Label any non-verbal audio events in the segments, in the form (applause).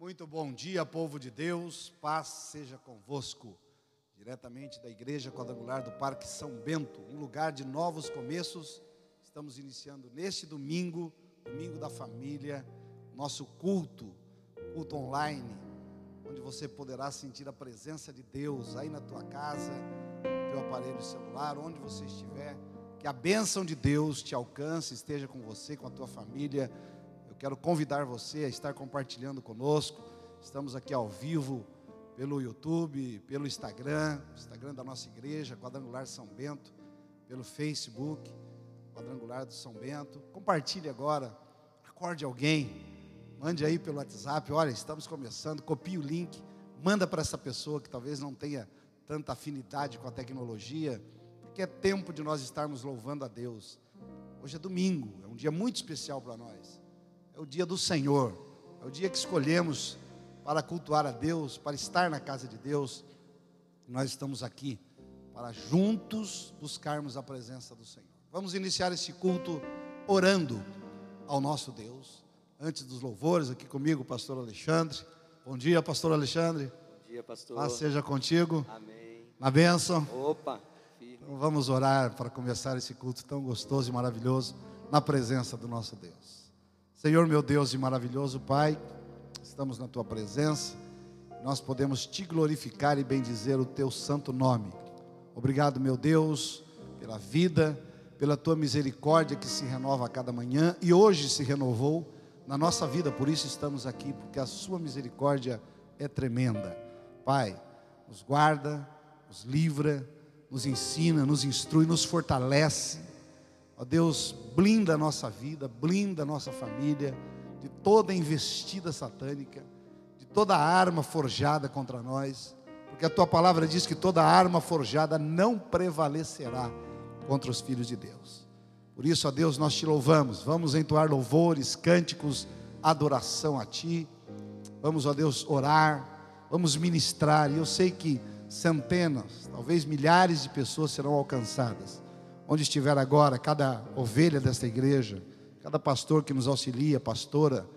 Muito bom dia, povo de Deus, paz seja convosco. Diretamente da Igreja Quadrangular do Parque São Bento, um lugar de novos começos. Estamos iniciando neste domingo, domingo da família, nosso culto, culto online, onde você poderá sentir a presença de Deus aí na tua casa, no teu aparelho celular, onde você estiver. Que a bênção de Deus te alcance, esteja com você, com a tua família. Quero convidar você a estar compartilhando conosco. Estamos aqui ao vivo pelo YouTube, pelo Instagram, Instagram da nossa igreja, Quadrangular São Bento, pelo Facebook, Quadrangular do São Bento. Compartilhe agora, acorde alguém, mande aí pelo WhatsApp. Olha, estamos começando, copie o link, manda para essa pessoa que talvez não tenha tanta afinidade com a tecnologia, porque é tempo de nós estarmos louvando a Deus. Hoje é domingo, é um dia muito especial para nós. É o dia do Senhor, é o dia que escolhemos para cultuar a Deus, para estar na casa de Deus. Nós estamos aqui para juntos buscarmos a presença do Senhor. Vamos iniciar esse culto orando ao nosso Deus. Antes dos louvores, aqui comigo, pastor Alexandre. Bom dia, pastor Alexandre. Bom dia, pastor. Paz seja contigo. Amém. Na bênção. Opa. Então vamos orar para começar esse culto tão gostoso e maravilhoso na presença do nosso Deus. Senhor, meu Deus e maravilhoso Pai, estamos na tua presença. Nós podemos te glorificar e bendizer o teu santo nome. Obrigado, meu Deus, pela vida, pela tua misericórdia que se renova a cada manhã e hoje se renovou na nossa vida, por isso estamos aqui, porque a sua misericórdia é tremenda. Pai, nos guarda, nos livra, nos ensina, nos instrui, nos fortalece. Ó Deus, blinda a nossa vida, blinda a nossa família de toda investida satânica, de toda arma forjada contra nós, porque a tua palavra diz que toda arma forjada não prevalecerá contra os filhos de Deus. Por isso, ó Deus, nós te louvamos. Vamos entoar louvores, cânticos, adoração a ti. Vamos, ó Deus, orar, vamos ministrar. E eu sei que centenas, talvez milhares de pessoas serão alcançadas. Onde estiver agora, cada ovelha desta igreja, cada pastor que nos auxilia, pastora,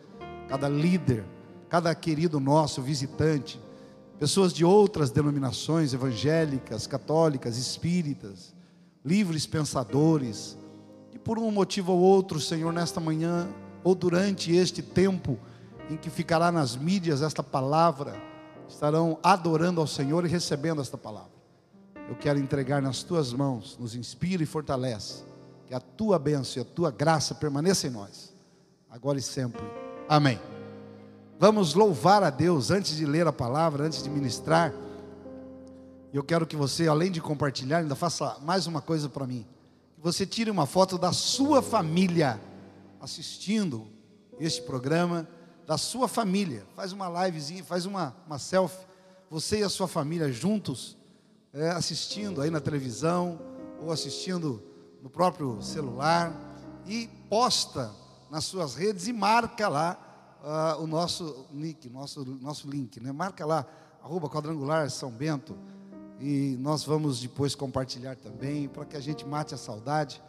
cada líder, cada querido nosso visitante, pessoas de outras denominações evangélicas, católicas, espíritas, livres pensadores, e por um motivo ou outro, Senhor, nesta manhã ou durante este tempo em que ficará nas mídias esta palavra, estarão adorando ao Senhor e recebendo esta palavra. Eu quero entregar nas tuas mãos, nos inspira e fortalece que a tua bênção e a tua graça permaneça em nós, agora e sempre. Amém. Vamos louvar a Deus antes de ler a palavra, antes de ministrar. Eu quero que você, além de compartilhar, ainda faça mais uma coisa para mim. Que você tire uma foto da sua família assistindo este programa, da sua família. Faz uma livezinha, faz uma, uma selfie. Você e a sua família juntos, é, assistindo aí na televisão ou assistindo no próprio celular e posta nas suas redes e marca lá uh, o nosso nick, nosso, nosso link, né? Marca lá, arroba quadrangular São Bento. E nós vamos depois compartilhar também, para que a gente mate a saudade,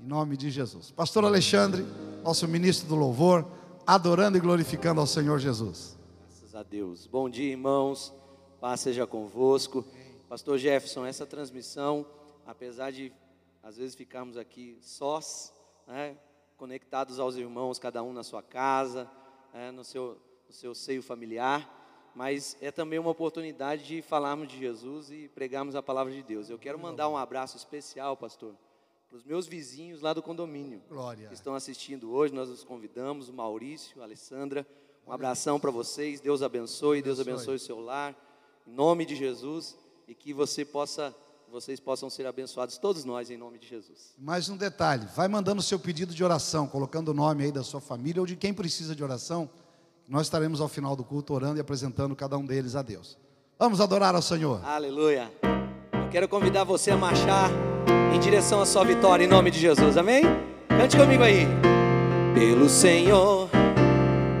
em nome de Jesus. Pastor Alexandre, nosso ministro do louvor, adorando e glorificando ao Senhor Jesus. Graças a Deus. Bom dia, irmãos. Paz seja convosco. Pastor Jefferson, essa transmissão, apesar de às vezes ficarmos aqui sós, né, conectados aos irmãos, cada um na sua casa, né, no, seu, no seu seio familiar, mas é também uma oportunidade de falarmos de Jesus e pregarmos a palavra de Deus. Eu quero mandar um abraço especial, pastor, para os meus vizinhos lá do condomínio. Glória. Que estão assistindo hoje, nós os convidamos, o Maurício, a Alessandra. Um abração para vocês, Deus abençoe, Deus abençoe o seu lar, em nome de Jesus, e que você possa vocês possam ser abençoados, todos nós, em nome de Jesus. Mais um detalhe: vai mandando o seu pedido de oração, colocando o nome aí da sua família ou de quem precisa de oração. Nós estaremos ao final do culto orando e apresentando cada um deles a Deus. Vamos adorar ao Senhor. Aleluia. Eu quero convidar você a marchar em direção à sua vitória, em nome de Jesus, amém? Cante comigo aí. Pelo Senhor,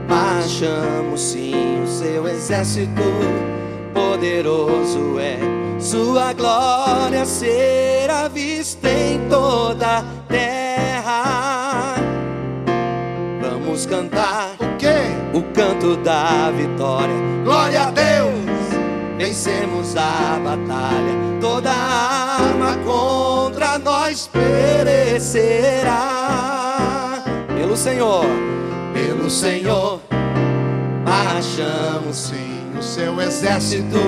marchamos sim, o seu exército poderoso é sua glória será vista em toda a terra. Vamos cantar o quê? o canto da vitória. Glória a Deus! Vencemos a batalha, toda arma contra nós perecerá. Pelo Senhor, pelo Senhor, marchamos Sim, o seu exército.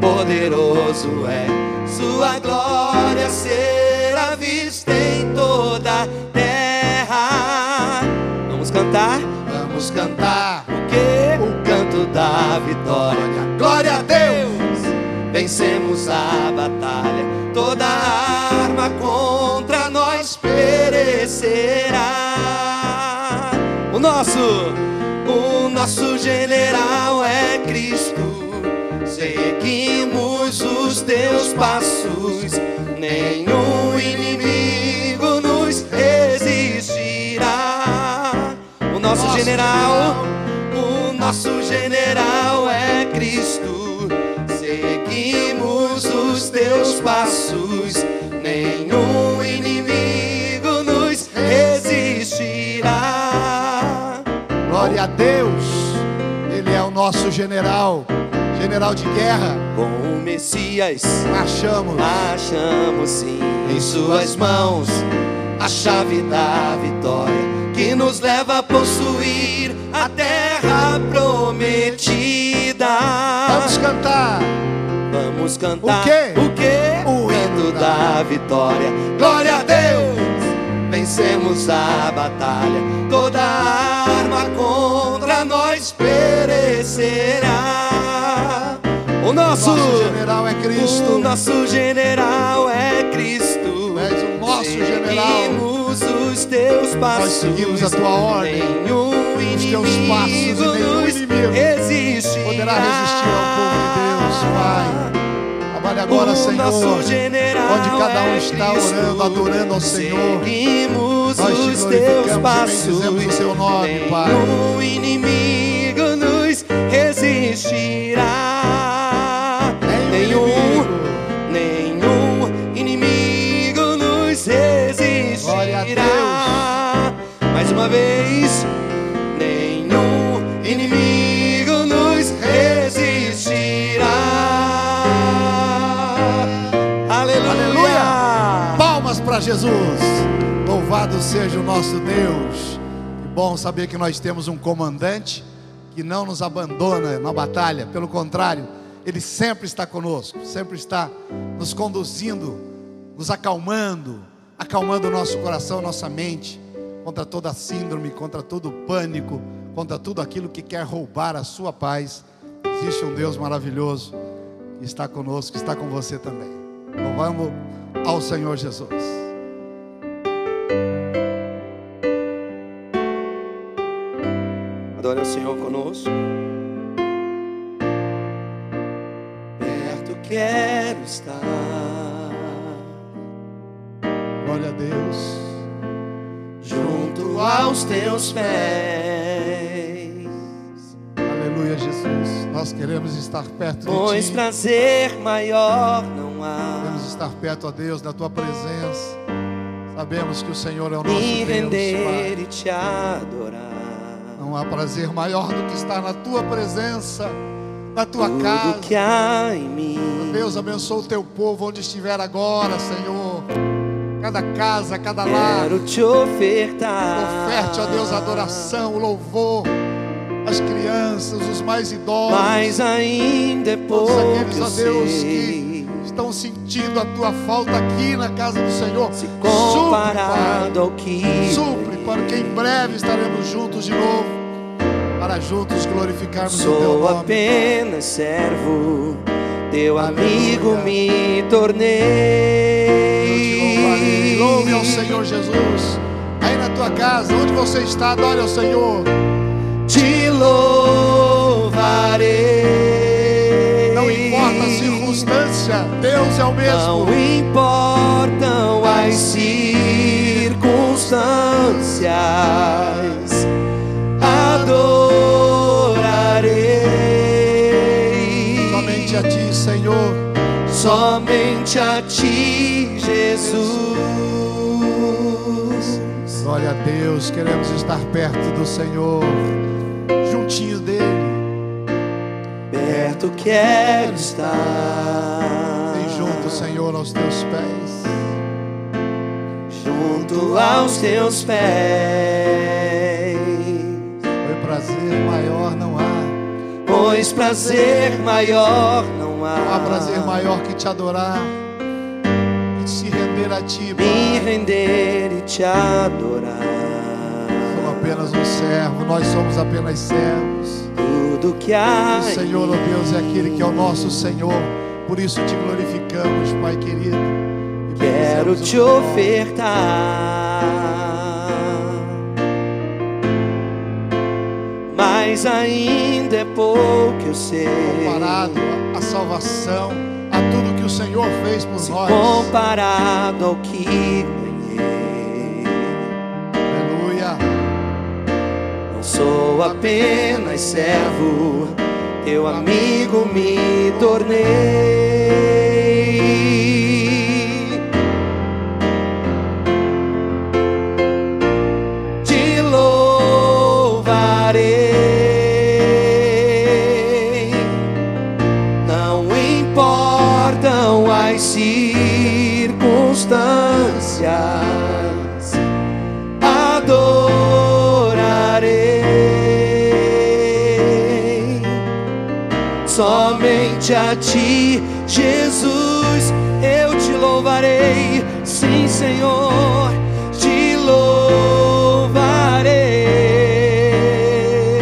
poderoso é sua glória será vista em toda a terra. Vamos cantar? Vamos cantar. O que? O canto da vitória. Glória a Deus! Vencemos a batalha. Toda arma contra nós perecerá. O nosso, nosso general é Cristo. Seguimos os teus passos. Nenhum inimigo nos resistirá. O nosso Nosso general, o nosso general é Cristo. Seguimos os teus passos. Nenhum inimigo nos resistirá. Glória a Deus. Nosso general, general de guerra. Com o Messias, Marchamos. achamos sim em suas mãos a chave da vitória que nos leva a possuir a terra prometida. Vamos cantar. Vamos cantar O quê? O quê? O hino da vitória. Glória a Deus! Vencemos a batalha. Toda arma contra nós perecerá. O nosso, Nosso general é o Cristo. nosso general é Cristo. Tu és o nosso general. Seguimos os teus passos. seguimos a tua ordem. Nenhum Os teus passos e inimigo nenhum inimigo resistirá. Poderá resistir ao povo de Deus, Pai. Trabalhe agora, O Senhor. general Onde cada um é está Cristo. orando, adorando ao Senhor. Seguimos Nós te os teus passos. o teu nome, Pai. Resistirá. Nenhum Nenhum, inimigo nos resistirá. Mais uma vez, nenhum inimigo nos resistirá. Aleluia! Aleluia! Palmas para Jesus. Louvado seja o nosso Deus. Que bom saber que nós temos um comandante que não nos abandona na batalha, pelo contrário, ele sempre está conosco, sempre está nos conduzindo, nos acalmando, acalmando o nosso coração, nossa mente contra toda síndrome, contra todo pânico, contra tudo aquilo que quer roubar a sua paz. Existe um Deus maravilhoso que está conosco, está com você também. Louvamos ao Senhor Jesus. Adore ao Senhor conosco. Perto quero estar. Glória a Deus. junto aos teus pés. Aleluia, Jesus. Nós queremos estar perto de Pois Ti. prazer maior não Queremos há. estar perto, ó Deus, da Tua presença. Sabemos que o Senhor é o nosso Me Deus, render Pai. e te adorar. Não há prazer maior do que estar na Tua presença, na Tua Tudo casa. que há em mim. Deus abençoe o Teu povo onde estiver agora, Senhor. Cada casa, cada lar. Quero te ofertar. Oferte, ó Deus, a adoração, o louvor. As crianças, os mais idosos. Mas ainda é Todos aqueles, ó eu Deus, sei. que estão sentindo a tua falta aqui na casa do Senhor. Se Supre, comparado ao que. Supre, para que em breve estaremos juntos de novo. Para juntos glorificarmos o teu Sou nome. apenas servo, teu amigo me Eu te tornei. louvarei. Louve ao Senhor Jesus. Aí na tua casa, onde você está, adore ao Senhor. Te louvarei. Não importa a circunstância, Deus é o mesmo. Não importam as circunstâncias, somente a ti, Jesus. Glória a Deus, queremos estar perto do Senhor, juntinho dele. Perto quero estar. Vem junto, Senhor, aos teus pés. Junto aos teus pés. Foi prazer maior não há. Pois prazer maior não há. Não há prazer maior que te adorar e se render a ti, Me Pai. render e te adorar. Sou apenas um servo, nós somos apenas servos. Tudo que há. O Senhor, ó Deus, é aquele que é o nosso Senhor. Por isso te glorificamos, Pai querido. Quero te ofertar. Mas ainda é pouco eu sei. Comparado à salvação, a tudo que o Senhor fez por Se nós. comparado ao que ganhei. Aleluia. Não sou apenas servo, teu amigo me tornei. Jesus, eu te louvarei, sim, Senhor, te louvarei.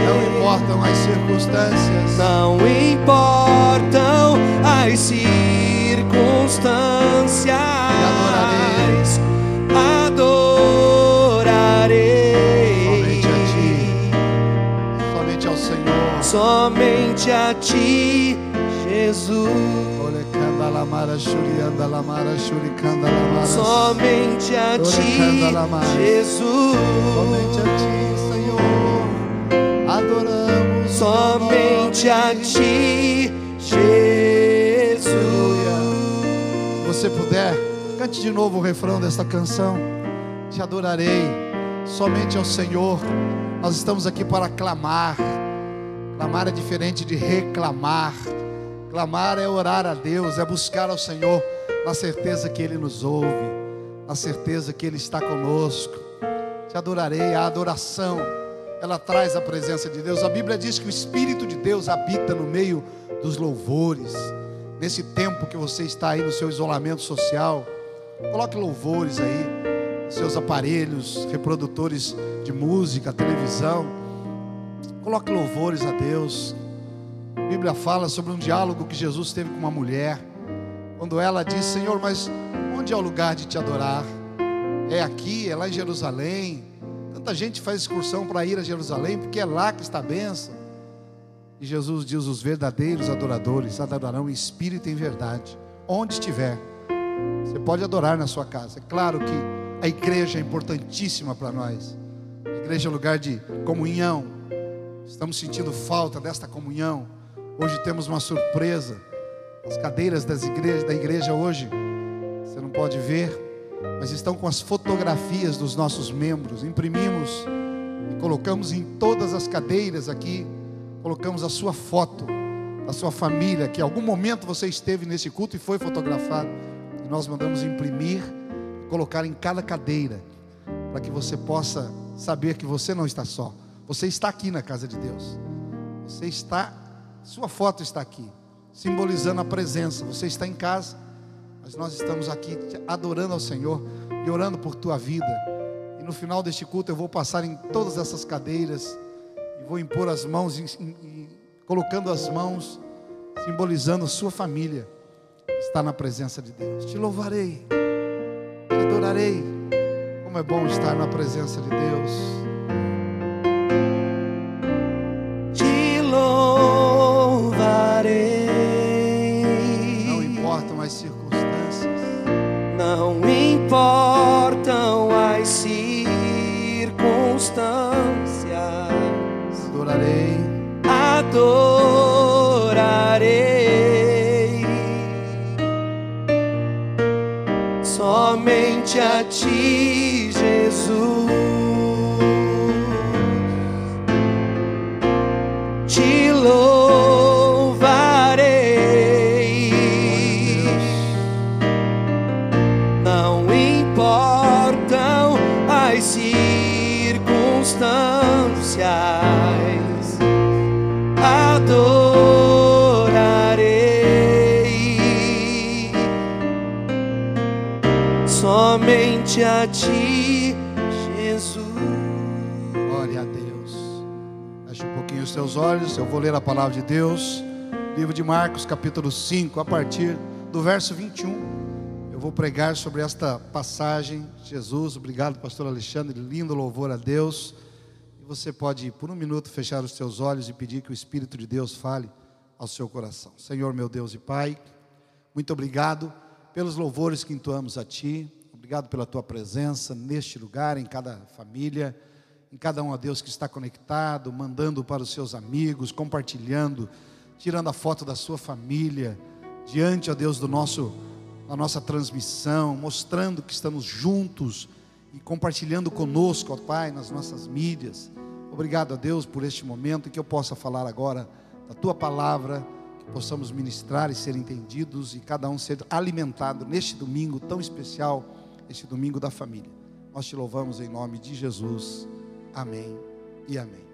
Não importam as circunstâncias. Não importam as circunstâncias, adorarei Somente a ti. Somente ao Senhor. somente a ti, Jesus. Somente a ti, Somente Jesus. a ti, Senhor. Adoramos. Somente a ti, Jesus. Se você puder, cante de novo o refrão desta canção. Te adorarei somente ao Senhor. Nós estamos aqui para clamar. Clamar é diferente de reclamar. Clamar é orar a Deus, é buscar ao Senhor na certeza que Ele nos ouve, na certeza que Ele está conosco. Te adorarei, a adoração, ela traz a presença de Deus. A Bíblia diz que o Espírito de Deus habita no meio dos louvores. Nesse tempo que você está aí no seu isolamento social, coloque louvores aí, seus aparelhos, reprodutores de música, televisão. Coloque louvores a Deus. A Bíblia fala sobre um diálogo que Jesus teve com uma mulher. Quando ela disse: Senhor, mas onde é o lugar de te adorar? É aqui, é lá em Jerusalém. Tanta gente faz excursão para ir a Jerusalém, porque é lá que está a bênção. E Jesus diz: os verdadeiros adoradores adorarão em espírito e em verdade, onde estiver. Você pode adorar na sua casa. É claro que a igreja é importantíssima para nós. A igreja é um lugar de comunhão. Estamos sentindo falta desta comunhão. Hoje temos uma surpresa. As cadeiras das da igreja hoje, você não pode ver, mas estão com as fotografias dos nossos membros. Imprimimos e colocamos em todas as cadeiras aqui, colocamos a sua foto, da sua família, que em algum momento você esteve nesse culto e foi fotografado. E nós mandamos imprimir e colocar em cada cadeira, para que você possa saber que você não está só. Você está aqui na casa de Deus. Você está, sua foto está aqui, simbolizando a presença. Você está em casa, mas nós estamos aqui adorando ao Senhor e orando por tua vida. E no final deste culto eu vou passar em todas essas cadeiras e vou impor as mãos, colocando as mãos, simbolizando sua família. Está na presença de Deus. Te louvarei, te adorarei. Como é bom estar na presença de Deus. Importam as circunstâncias, Adorarei. adorarei somente a ti, Jesus. A ti, Jesus. Glória a Deus. Feche um pouquinho os seus olhos, eu vou ler a palavra de Deus. Livro de Marcos, capítulo 5, a partir do verso 21. Eu vou pregar sobre esta passagem. Jesus, obrigado, pastor Alexandre, lindo louvor a Deus. E você pode, por um minuto, fechar os seus olhos e pedir que o Espírito de Deus fale ao seu coração. Senhor, meu Deus e Pai, muito obrigado pelos louvores que entoamos a Ti. Obrigado pela Tua presença neste lugar, em cada família, em cada um, a Deus, que está conectado, mandando para os seus amigos, compartilhando tirando a foto da sua família, diante, ó Deus, do nosso, da nossa transmissão, mostrando que estamos juntos e compartilhando conosco, ó Pai, nas nossas mídias. Obrigado a Deus por este momento em que eu possa falar agora da tua palavra, que possamos ministrar e ser entendidos e cada um ser alimentado neste domingo tão especial, este domingo da família. Nós te louvamos em nome de Jesus. Amém e amém.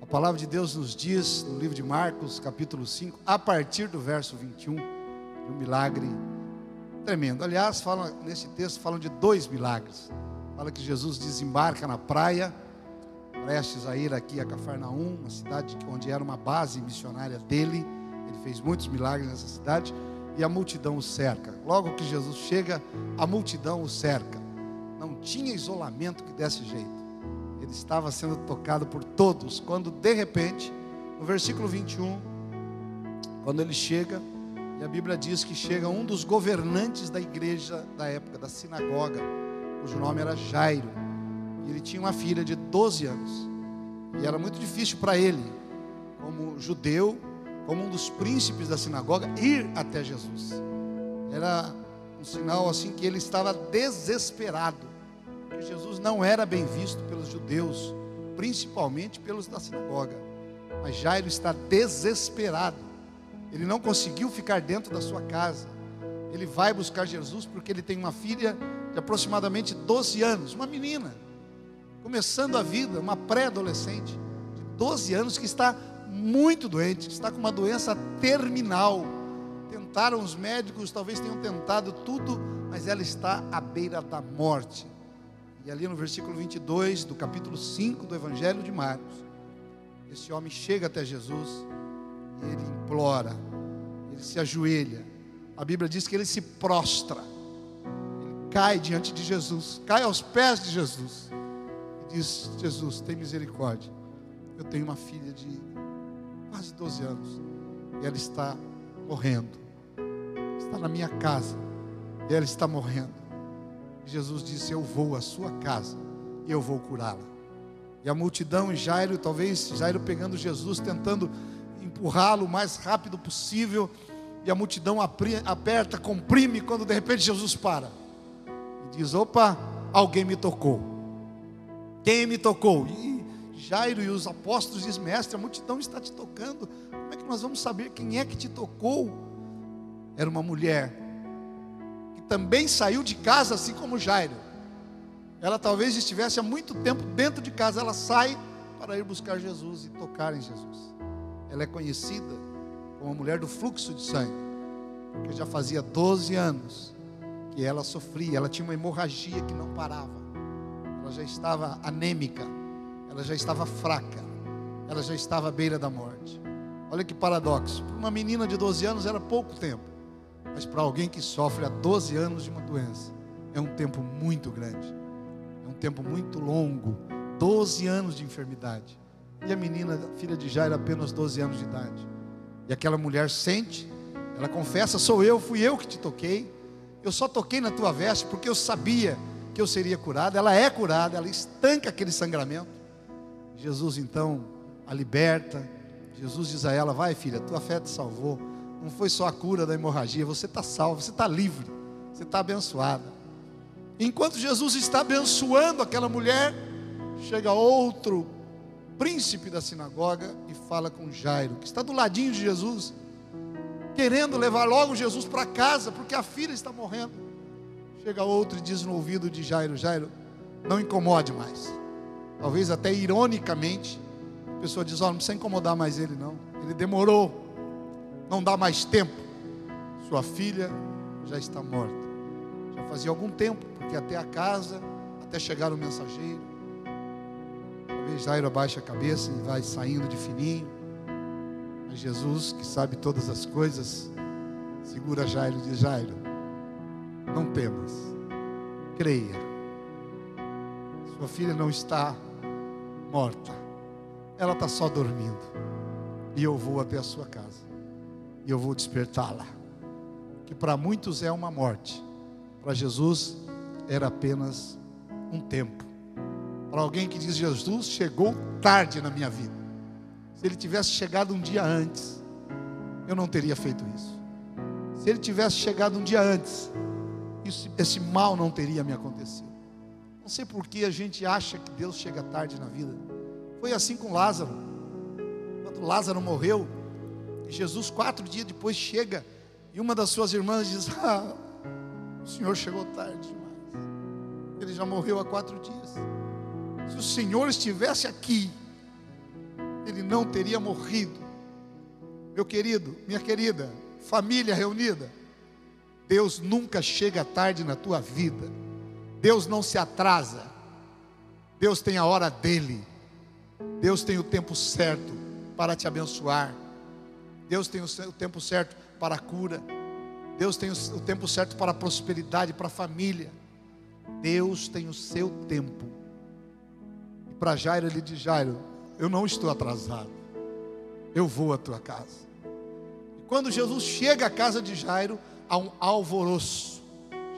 A palavra de Deus nos diz no livro de Marcos, capítulo 5, a partir do verso 21, de um milagre tremendo. Aliás, falam, nesse texto falam de dois milagres. Fala que Jesus desembarca na praia, prestes a ir aqui a Cafarnaum, uma cidade onde era uma base missionária dele. Ele fez muitos milagres nessa cidade e a multidão o cerca. Logo que Jesus chega, a multidão o cerca. Não tinha isolamento que desse jeito ele estava sendo tocado por todos, quando de repente, no versículo 21, quando ele chega, e a Bíblia diz que chega um dos governantes da igreja da época, da sinagoga, cujo nome era Jairo, e ele tinha uma filha de 12 anos, e era muito difícil para ele, como judeu, como um dos príncipes da sinagoga, ir até Jesus. Era um sinal assim que ele estava desesperado Jesus não era bem visto pelos judeus, principalmente pelos da sinagoga. Mas Jairo está desesperado. Ele não conseguiu ficar dentro da sua casa. Ele vai buscar Jesus porque ele tem uma filha de aproximadamente 12 anos, uma menina, começando a vida, uma pré-adolescente de 12 anos que está muito doente, está com uma doença terminal. Tentaram os médicos, talvez tenham tentado tudo, mas ela está à beira da morte. E ali no versículo 22 do capítulo 5 do Evangelho de Marcos, esse homem chega até Jesus e ele implora, ele se ajoelha. A Bíblia diz que ele se prostra, ele cai diante de Jesus, cai aos pés de Jesus e diz: Jesus, tem misericórdia. Eu tenho uma filha de quase 12 anos e ela está morrendo, está na minha casa e ela está morrendo. Jesus disse: Eu vou à sua casa e eu vou curá-la. E a multidão, e Jairo, talvez Jairo pegando Jesus, tentando empurrá-lo o mais rápido possível, e a multidão aperta, comprime, quando de repente Jesus para e diz: Opa, alguém me tocou. Quem me tocou? E Jairo e os apóstolos dizem: Mestre, a multidão está te tocando. Como é que nós vamos saber quem é que te tocou? Era uma mulher também saiu de casa, assim como Jairo. Ela talvez estivesse há muito tempo dentro de casa, ela sai para ir buscar Jesus e tocar em Jesus. Ela é conhecida como a mulher do fluxo de sangue, porque já fazia 12 anos que ela sofria, ela tinha uma hemorragia que não parava, ela já estava anêmica, ela já estava fraca, ela já estava à beira da morte. Olha que paradoxo, para uma menina de 12 anos era pouco tempo. Mas para alguém que sofre há 12 anos de uma doença, é um tempo muito grande. É um tempo muito longo. 12 anos de enfermidade. E a menina, filha de Jairo, apenas 12 anos de idade. E aquela mulher sente, ela confessa: sou eu, fui eu que te toquei. Eu só toquei na tua veste porque eu sabia que eu seria curada. Ela é curada, ela estanca aquele sangramento. Jesus então a liberta. Jesus diz a ela: Vai, filha, tua fé te salvou não foi só a cura da hemorragia, você está salvo, você está livre, você está abençoada. Enquanto Jesus está abençoando aquela mulher, chega outro príncipe da sinagoga e fala com Jairo, que está do ladinho de Jesus, querendo levar logo Jesus para casa, porque a filha está morrendo. Chega outro e diz no ouvido de Jairo: Jairo, não incomode mais. Talvez até ironicamente, a pessoa diz: Ó, oh, não precisa incomodar mais ele, não. Ele demorou, não dá mais tempo. Sua filha já está morta. Já fazia algum tempo, porque até a casa, até chegar o mensageiro. Talvez Jairo abaixa a cabeça e vai saindo de fininho. Mas Jesus, que sabe todas as coisas, segura Jairo e diz: Jairo, não temas, creia. Sua filha não está morta, ela está só dormindo. E eu vou até a sua casa, e eu vou despertá-la. Que para muitos é uma morte, para Jesus era apenas um tempo. Para alguém que diz: Jesus chegou tarde na minha vida. Se ele tivesse chegado um dia antes, eu não teria feito isso. Se ele tivesse chegado um dia antes, isso, esse mal não teria me acontecido. Não sei por que a gente acha que Deus chega tarde na vida. Foi assim com Lázaro. Quando Lázaro morreu, Jesus, quatro dias depois, chega e uma das suas irmãs diz: (laughs) Ah, o Senhor chegou tarde demais. Ele já morreu há quatro dias. Se o Senhor estivesse aqui, ele não teria morrido. Meu querido, minha querida, família reunida, Deus nunca chega tarde na tua vida. Deus não se atrasa. Deus tem a hora dele. Deus tem o tempo certo para te abençoar. Deus tem o tempo certo para a cura. Deus tem o tempo certo para a prosperidade, para a família. Deus tem o seu tempo. E para Jairo ele diz: Jairo, eu não estou atrasado. Eu vou à tua casa. E quando Jesus chega à casa de Jairo, a um alvoroço.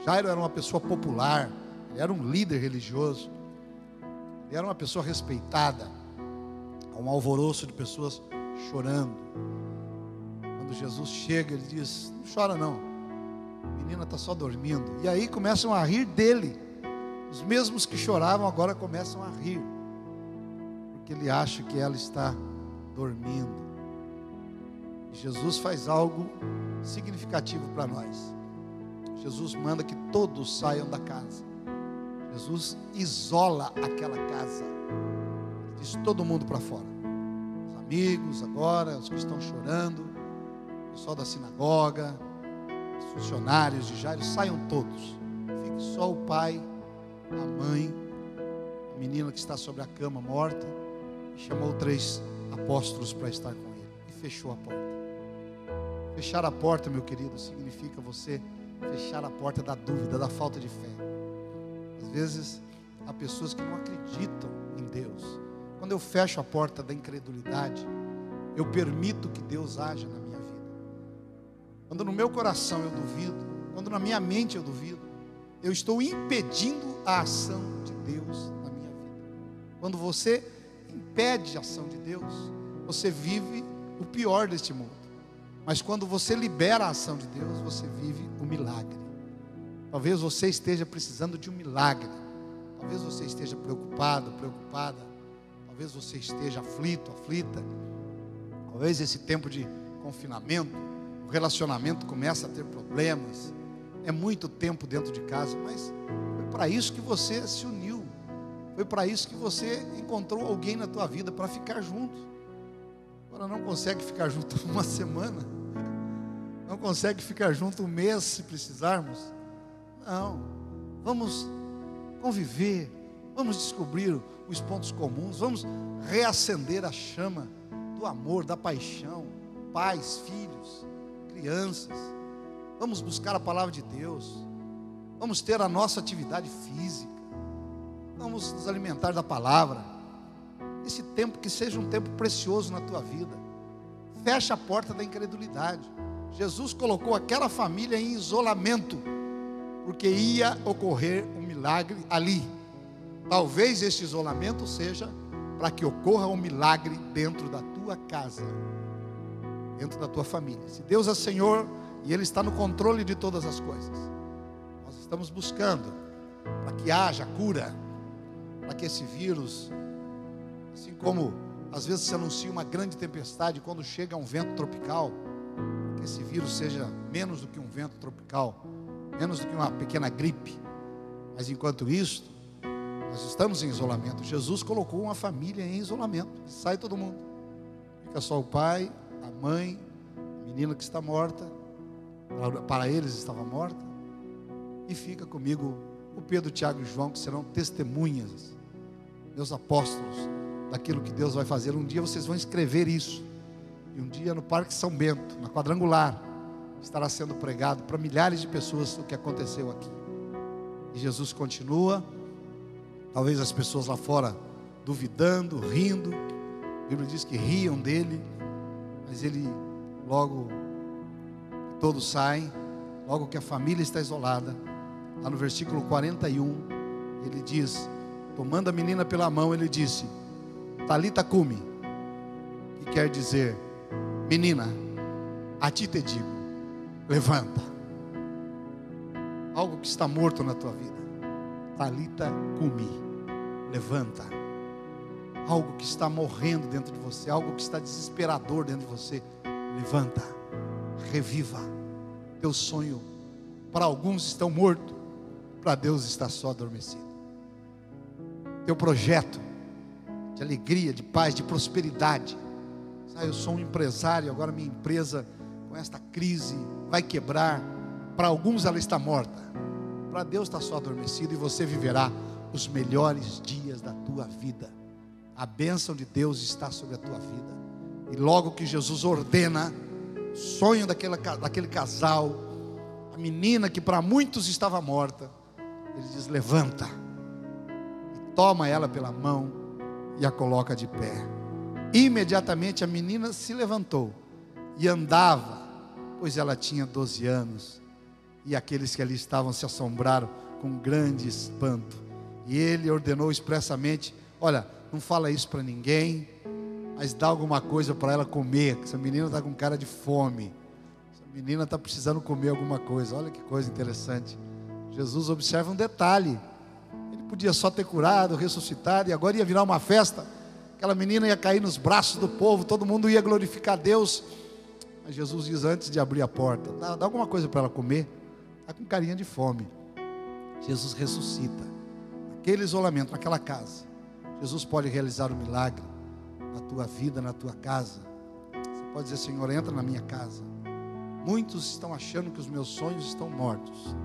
Jairo era uma pessoa popular, ele era um líder religioso, ele era uma pessoa respeitada. Um alvoroço de pessoas chorando. Quando Jesus chega, ele diz: Não chora não, a menina está só dormindo. E aí começam a rir dele. Os mesmos que choravam agora começam a rir, porque ele acha que ela está dormindo. Jesus faz algo significativo para nós. Jesus manda que todos saiam da casa. Jesus isola aquela casa. Diz todo mundo para fora. Os amigos agora, os que estão chorando, o pessoal da sinagoga, os funcionários de Jairo, saiam todos. Fique só o pai, a mãe, a menina que está sobre a cama morta. E chamou três apóstolos para estar com ele. E fechou a porta. Fechar a porta, meu querido, significa você fechar a porta da dúvida, da falta de fé. Vezes, há pessoas que não acreditam em Deus. Quando eu fecho a porta da incredulidade, eu permito que Deus haja na minha vida. Quando no meu coração eu duvido, quando na minha mente eu duvido, eu estou impedindo a ação de Deus na minha vida. Quando você impede a ação de Deus, você vive o pior deste mundo. Mas quando você libera a ação de Deus, você vive o milagre. Talvez você esteja precisando de um milagre. Talvez você esteja preocupado, preocupada. Talvez você esteja aflito, aflita. Talvez esse tempo de confinamento, o relacionamento começa a ter problemas. É muito tempo dentro de casa, mas foi para isso que você se uniu. Foi para isso que você encontrou alguém na tua vida para ficar junto. Agora não consegue ficar junto (laughs) uma semana. Não consegue ficar junto um mês se precisarmos. Não. Vamos conviver. Vamos descobrir os pontos comuns. Vamos reacender a chama do amor, da paixão. Pais, filhos, crianças. Vamos buscar a palavra de Deus. Vamos ter a nossa atividade física. Vamos nos alimentar da palavra esse tempo que seja um tempo precioso na tua vida. Fecha a porta da incredulidade. Jesus colocou aquela família em isolamento, porque ia ocorrer um milagre ali. Talvez este isolamento seja para que ocorra um milagre dentro da tua casa, dentro da tua família. Se Deus é Senhor e Ele está no controle de todas as coisas, nós estamos buscando para que haja cura, para que esse vírus Assim como às vezes se anuncia uma grande tempestade quando chega um vento tropical, que esse vírus seja menos do que um vento tropical, menos do que uma pequena gripe. Mas enquanto isso, Nós estamos em isolamento. Jesus colocou uma família em isolamento. Sai todo mundo. Fica só o pai, a mãe, a menina que está morta. Para eles estava morta. E fica comigo o Pedro, Tiago e João, que serão testemunhas, meus apóstolos, daquilo que Deus vai fazer. Um dia vocês vão escrever isso. E um dia no Parque São Bento, na quadrangular, estará sendo pregado para milhares de pessoas o que aconteceu aqui. E Jesus continua, talvez as pessoas lá fora duvidando, rindo. A Bíblia diz que riam dele, mas ele logo todos saem, logo que a família está isolada, lá no versículo 41, ele diz, tomando a menina pela mão, ele disse: Talita cumi, que quer dizer, menina, a ti te digo, levanta. Algo que está morto na tua vida. Talita cumi, levanta. Algo que está morrendo dentro de você, algo que está desesperador dentro de você, levanta. Reviva. Teu sonho para alguns estão mortos, para Deus está só adormecido. Teu projeto de alegria, de paz, de prosperidade. Ah, eu sou um empresário, agora minha empresa com esta crise vai quebrar. Para alguns ela está morta. Para Deus está só adormecido e você viverá os melhores dias da tua vida. A bênção de Deus está sobre a tua vida. E logo que Jesus ordena, sonho daquele, daquele casal, a menina que para muitos estava morta, ele diz: levanta, e toma ela pela mão e a coloca de pé. Imediatamente a menina se levantou e andava, pois ela tinha 12 anos. E aqueles que ali estavam se assombraram com grande espanto. E ele ordenou expressamente: Olha, não fala isso para ninguém, mas dá alguma coisa para ela comer. Essa menina está com cara de fome. Essa menina está precisando comer alguma coisa. Olha que coisa interessante. Jesus observa um detalhe. Ele podia só ter curado, ressuscitado, e agora ia virar uma festa. Aquela menina ia cair nos braços do povo, todo mundo ia glorificar Deus. Mas Jesus diz antes de abrir a porta: dá, dá alguma coisa para ela comer. Está com carinha de fome. Jesus ressuscita. Naquele isolamento, naquela casa. Jesus pode realizar um milagre na tua vida, na tua casa. Você pode dizer, Senhor, entra na minha casa. Muitos estão achando que os meus sonhos estão mortos.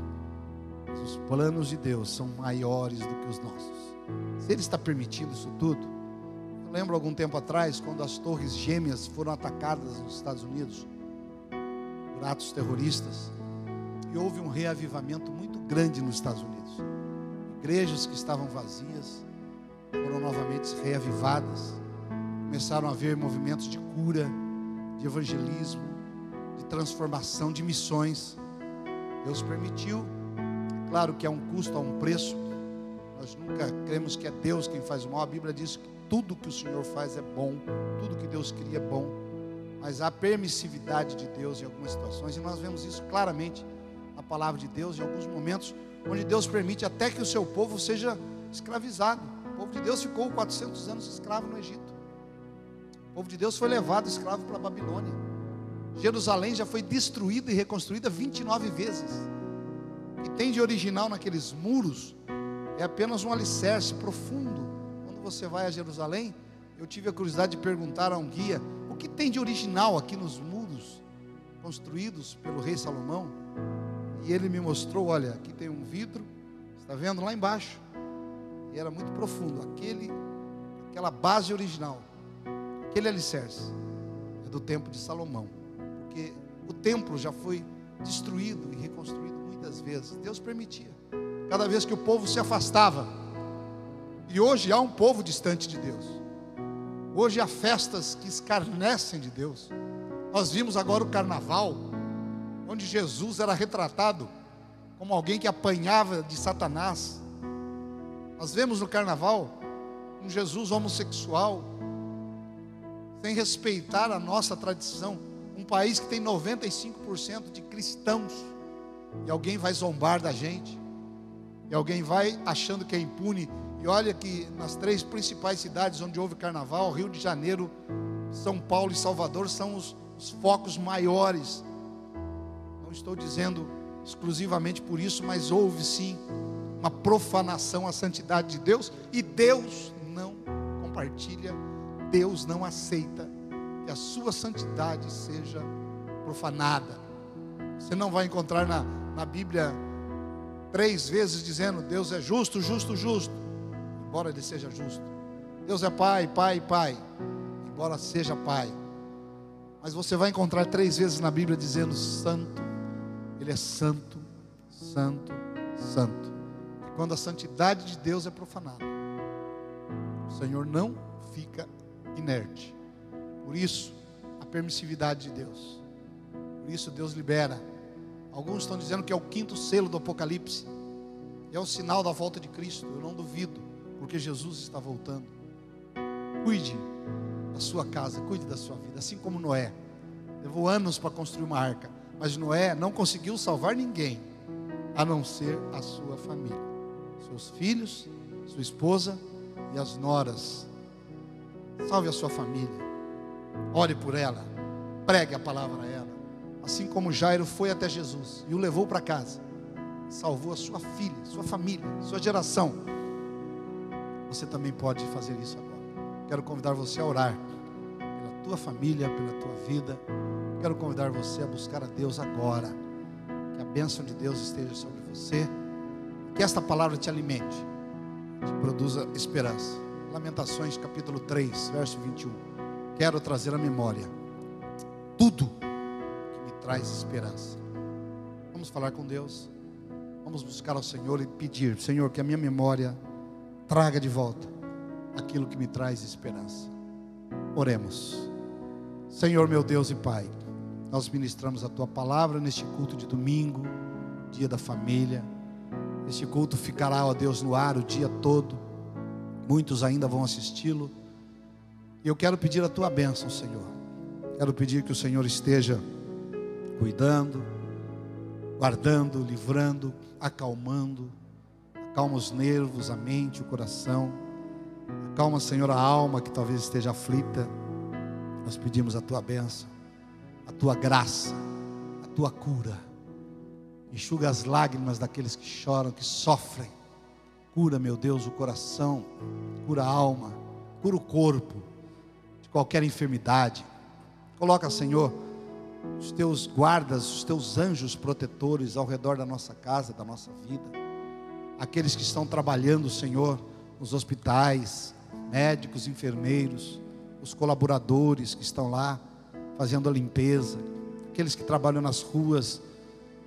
Mas os planos de Deus são maiores do que os nossos. Se Ele está permitindo isso tudo, eu lembro algum tempo atrás, quando as torres gêmeas foram atacadas nos Estados Unidos por atos terroristas, e houve um reavivamento muito grande nos Estados Unidos. Igrejas que estavam vazias foram novamente reavivadas. Começaram a haver movimentos de cura, de evangelismo, de transformação, de missões. Deus permitiu Claro que há um custo, há um preço. Nós nunca cremos que é Deus quem faz o mal. A Bíblia diz que tudo que o Senhor faz é bom, tudo que Deus cria é bom. Mas há permissividade de Deus em algumas situações, e nós vemos isso claramente na palavra de Deus, em alguns momentos, onde Deus permite até que o seu povo seja escravizado. O povo de Deus ficou 400 anos escravo no Egito. O povo de Deus foi levado escravo para a Babilônia. Jerusalém já foi destruída e reconstruída 29 vezes que tem de original naqueles muros é apenas um alicerce profundo. Você vai a Jerusalém, eu tive a curiosidade de perguntar a um guia o que tem de original aqui nos muros construídos pelo rei Salomão. E ele me mostrou: olha, aqui tem um vidro, está vendo lá embaixo? E era muito profundo. Aquele, aquela base original, aquele alicerce, é do templo de Salomão, porque o templo já foi destruído e reconstruído muitas vezes. Deus permitia. Cada vez que o povo se afastava. E hoje há um povo distante de Deus. Hoje há festas que escarnecem de Deus. Nós vimos agora o carnaval, onde Jesus era retratado como alguém que apanhava de Satanás. Nós vemos no carnaval um Jesus homossexual, sem respeitar a nossa tradição. Um país que tem 95% de cristãos e alguém vai zombar da gente, e alguém vai achando que é impune. E olha que nas três principais cidades onde houve carnaval, Rio de Janeiro, São Paulo e Salvador, são os, os focos maiores. Não estou dizendo exclusivamente por isso, mas houve sim uma profanação à santidade de Deus e Deus não compartilha, Deus não aceita que a sua santidade seja profanada. Você não vai encontrar na, na Bíblia três vezes dizendo Deus é justo, justo, justo, embora Ele seja justo. Deus é Pai, Pai, Pai, embora seja Pai. Mas você vai encontrar três vezes na Bíblia dizendo Santo, Ele é Santo, Santo, Santo. E quando a santidade de Deus é profanada, o Senhor não fica inerte. Por isso, a permissividade de Deus. Por isso, Deus libera Alguns estão dizendo que é o quinto selo do Apocalipse. É o sinal da volta de Cristo. Eu não duvido, porque Jesus está voltando. Cuide da sua casa, cuide da sua vida, assim como Noé. Levou anos para construir uma arca, mas Noé não conseguiu salvar ninguém, a não ser a sua família, seus filhos, sua esposa e as noras. Salve a sua família, ore por ela, pregue a palavra a ela Assim como Jairo foi até Jesus e o levou para casa, salvou a sua filha, sua família, sua geração. Você também pode fazer isso agora. Quero convidar você a orar pela tua família, pela tua vida. Quero convidar você a buscar a Deus agora. Que a bênção de Deus esteja sobre você. Que esta palavra te alimente, te produza esperança. Lamentações capítulo 3, verso 21. Quero trazer à memória tudo traz esperança. Vamos falar com Deus. Vamos buscar ao Senhor e pedir, Senhor, que a minha memória traga de volta aquilo que me traz esperança. Oremos. Senhor, meu Deus e Pai, nós ministramos a tua palavra neste culto de domingo, dia da família. Este culto ficará, ó Deus, no ar o dia todo. Muitos ainda vão assisti-lo. E eu quero pedir a tua bênção, Senhor. Quero pedir que o Senhor esteja cuidando, guardando, livrando, acalmando. Acalma os nervos, a mente, o coração. Acalma, Senhor, a alma que talvez esteja aflita. Nós pedimos a tua bênção, a tua graça, a tua cura. Enxuga as lágrimas daqueles que choram, que sofrem. Cura, meu Deus, o coração, cura a alma, cura o corpo de qualquer enfermidade. Coloca, Senhor, os teus guardas, os teus anjos protetores ao redor da nossa casa, da nossa vida. Aqueles que estão trabalhando, Senhor, nos hospitais, médicos, enfermeiros, os colaboradores que estão lá fazendo a limpeza, aqueles que trabalham nas ruas,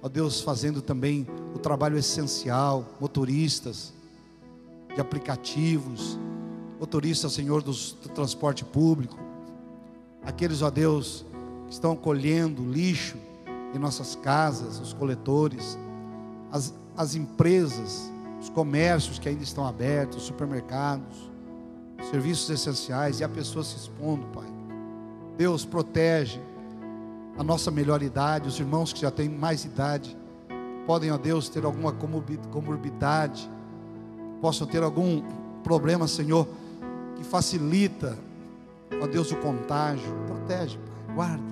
ó Deus, fazendo também o trabalho essencial, motoristas de aplicativos, motoristas, Senhor, do transporte público, aqueles, ó Deus, estão colhendo lixo em nossas casas, os coletores, as, as empresas, os comércios que ainda estão abertos, os supermercados, serviços essenciais e a pessoa se expondo, Pai. Deus protege a nossa melhor idade, os irmãos que já têm mais idade, podem, ó Deus, ter alguma comorbidade, possam ter algum problema, Senhor, que facilita, ó Deus, o contágio. Protege, Pai, guarda.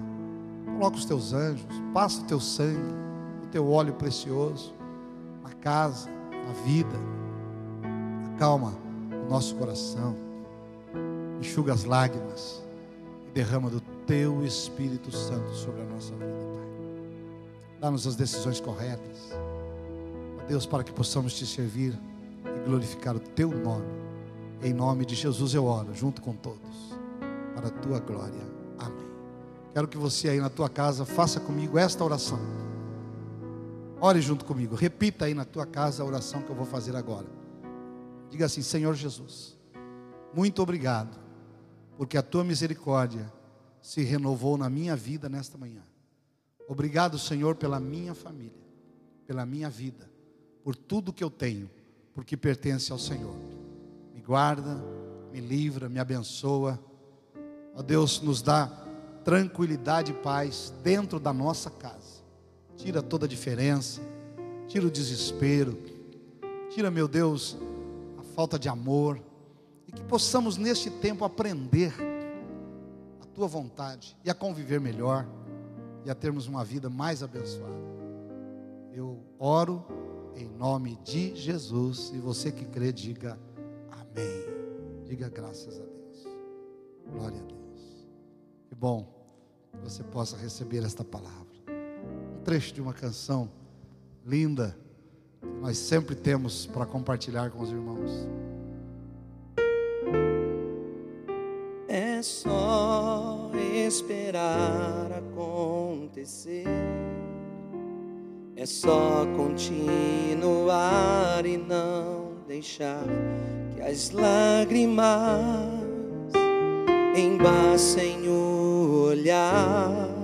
Coloca os teus anjos, passa o teu sangue, o teu óleo precioso na casa, na vida. Acalma o nosso coração, enxuga as lágrimas e derrama do teu Espírito Santo sobre a nossa vida, Pai. Dá-nos as decisões corretas, ó Deus, para que possamos te servir e glorificar o teu nome. Em nome de Jesus eu oro, junto com todos, para a tua glória. Amém. Quero que você aí na tua casa faça comigo esta oração. Ore junto comigo. Repita aí na tua casa a oração que eu vou fazer agora. Diga assim: Senhor Jesus, muito obrigado, porque a tua misericórdia se renovou na minha vida nesta manhã. Obrigado, Senhor, pela minha família, pela minha vida, por tudo que eu tenho, porque pertence ao Senhor. Me guarda, me livra, me abençoa. Ó Deus, nos dá tranquilidade e paz dentro da nossa casa. Tira toda a diferença, tira o desespero, tira, meu Deus, a falta de amor, e que possamos neste tempo aprender a tua vontade e a conviver melhor e a termos uma vida mais abençoada. Eu oro em nome de Jesus. E você que crê, diga amém. Diga graças a Deus. Glória a Deus. Que bom que você possa receber esta palavra. Trecho de uma canção linda que nós sempre temos para compartilhar com os irmãos. É só esperar acontecer. É só continuar e não deixar que as lágrimas embaçem o olhar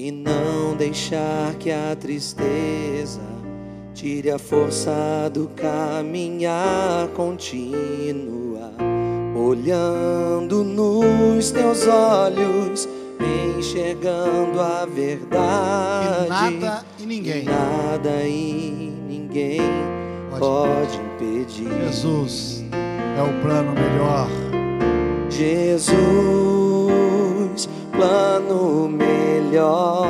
e não deixar que a tristeza tire a força do caminhar continua olhando nos teus olhos enxergando a verdade. E nada e ninguém. E nada e ninguém pode, pode impedir. Jesus é o plano melhor. Jesus, plano melhor.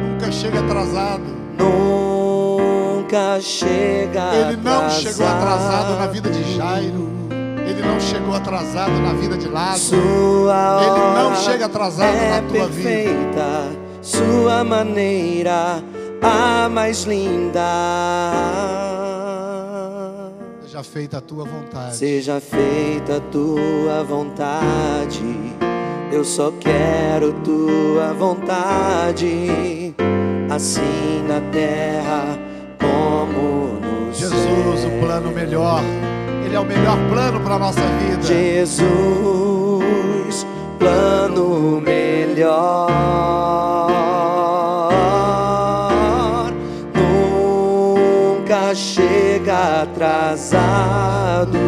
Nunca chega atrasado. Nunca chega Ele não chegou atrasado na vida de Jairo. Ele não chegou atrasado na vida de Lázaro. Ele não chega atrasado é na tua perfeita, vida. Sua maneira a mais linda. Seja feita a tua vontade. Seja feita a tua vontade. Eu só quero tua vontade. Assim na terra como no céu. Jesus, o plano melhor. Ele é o melhor plano para nossa vida. Jesus, plano melhor. Atrasado.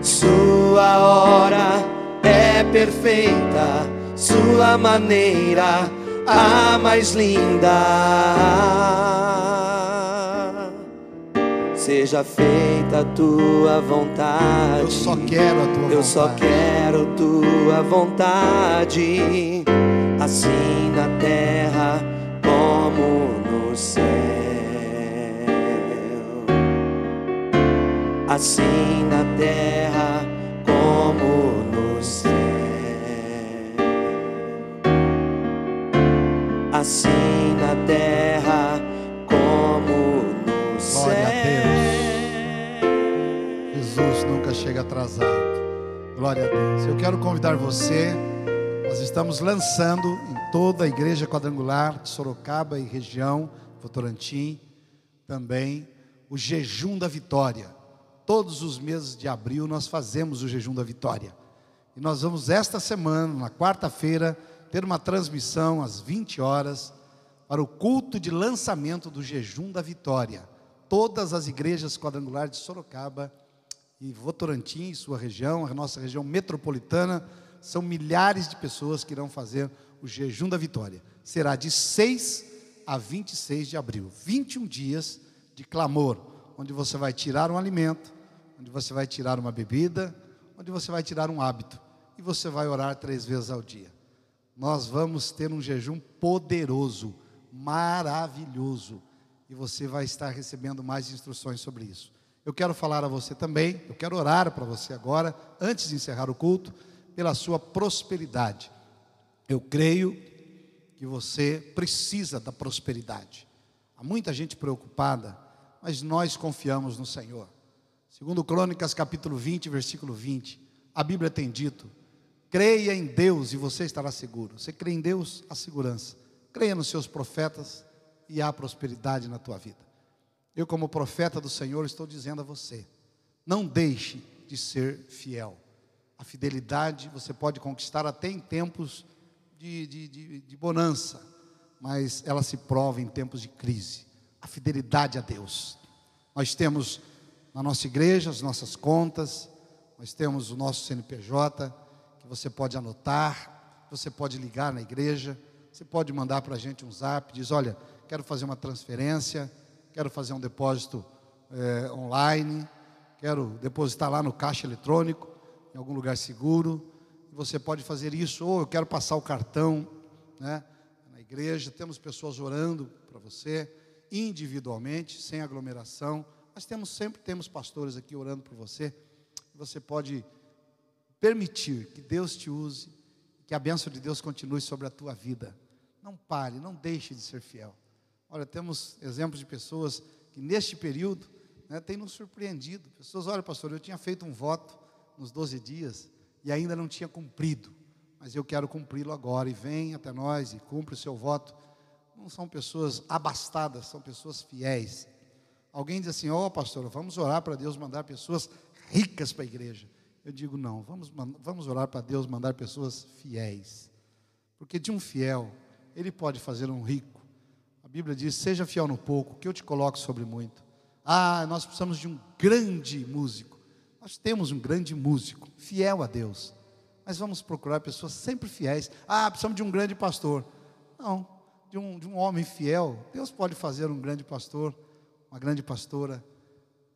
Sua hora é perfeita, sua maneira a mais linda. Seja feita a tua vontade. Eu só quero a tua vontade. Eu só quero tua vontade. Assim na terra como no céu. Assim na terra como no céu. Assim na terra como no céu. Glória a Deus. Jesus nunca chega atrasado. Glória a Deus. Eu quero convidar você. Nós estamos lançando em toda a igreja quadrangular de Sorocaba e região, Votorantim, também o jejum da vitória. Todos os meses de abril nós fazemos o jejum da vitória. E nós vamos esta semana, na quarta-feira, ter uma transmissão às 20 horas para o culto de lançamento do jejum da vitória. Todas as igrejas quadrangulares de Sorocaba e Votorantim, sua região, a nossa região metropolitana, são milhares de pessoas que irão fazer o jejum da vitória. Será de 6 a 26 de abril, 21 dias de clamor, onde você vai tirar um alimento, onde você vai tirar uma bebida, onde você vai tirar um hábito e você vai orar três vezes ao dia. Nós vamos ter um jejum poderoso, maravilhoso, e você vai estar recebendo mais instruções sobre isso. Eu quero falar a você também, eu quero orar para você agora, antes de encerrar o culto, pela sua prosperidade. Eu creio que você precisa da prosperidade. Há muita gente preocupada, mas nós confiamos no Senhor. Segundo Crônicas capítulo 20, versículo 20, a Bíblia tem dito: creia em Deus e você estará seguro. Você crê em Deus, há segurança. Creia nos seus profetas e há prosperidade na tua vida. Eu, como profeta do Senhor, estou dizendo a você: não deixe de ser fiel. A fidelidade você pode conquistar até em tempos de, de, de, de bonança, mas ela se prova em tempos de crise. A fidelidade a Deus. Nós temos na nossa igreja as nossas contas, nós temos o nosso CNPJ, que você pode anotar, você pode ligar na igreja, você pode mandar para a gente um zap, diz: olha, quero fazer uma transferência, quero fazer um depósito é, online, quero depositar lá no caixa eletrônico, em algum lugar seguro. Você pode fazer isso, ou eu quero passar o cartão, né, igreja, temos pessoas orando para você, individualmente, sem aglomeração. Mas temos sempre temos pastores aqui orando por você. Você pode permitir que Deus te use, que a bênção de Deus continue sobre a tua vida. Não pare, não deixe de ser fiel. Olha, temos exemplos de pessoas que neste período né, têm nos surpreendido. Pessoas, olha, pastor, eu tinha feito um voto nos 12 dias e ainda não tinha cumprido, mas eu quero cumpri-lo agora. E vem até nós e cumpre o seu voto. Não são pessoas abastadas, são pessoas fiéis. Alguém diz assim: Ó, oh, pastor, vamos orar para Deus mandar pessoas ricas para a igreja. Eu digo: não, vamos, vamos orar para Deus mandar pessoas fiéis. Porque de um fiel, ele pode fazer um rico. A Bíblia diz: seja fiel no pouco, que eu te coloco sobre muito. Ah, nós precisamos de um grande músico. Nós temos um grande músico, fiel a Deus. Mas vamos procurar pessoas sempre fiéis. Ah, precisamos de um grande pastor. Não, de um, de um homem fiel. Deus pode fazer um grande pastor, uma grande pastora.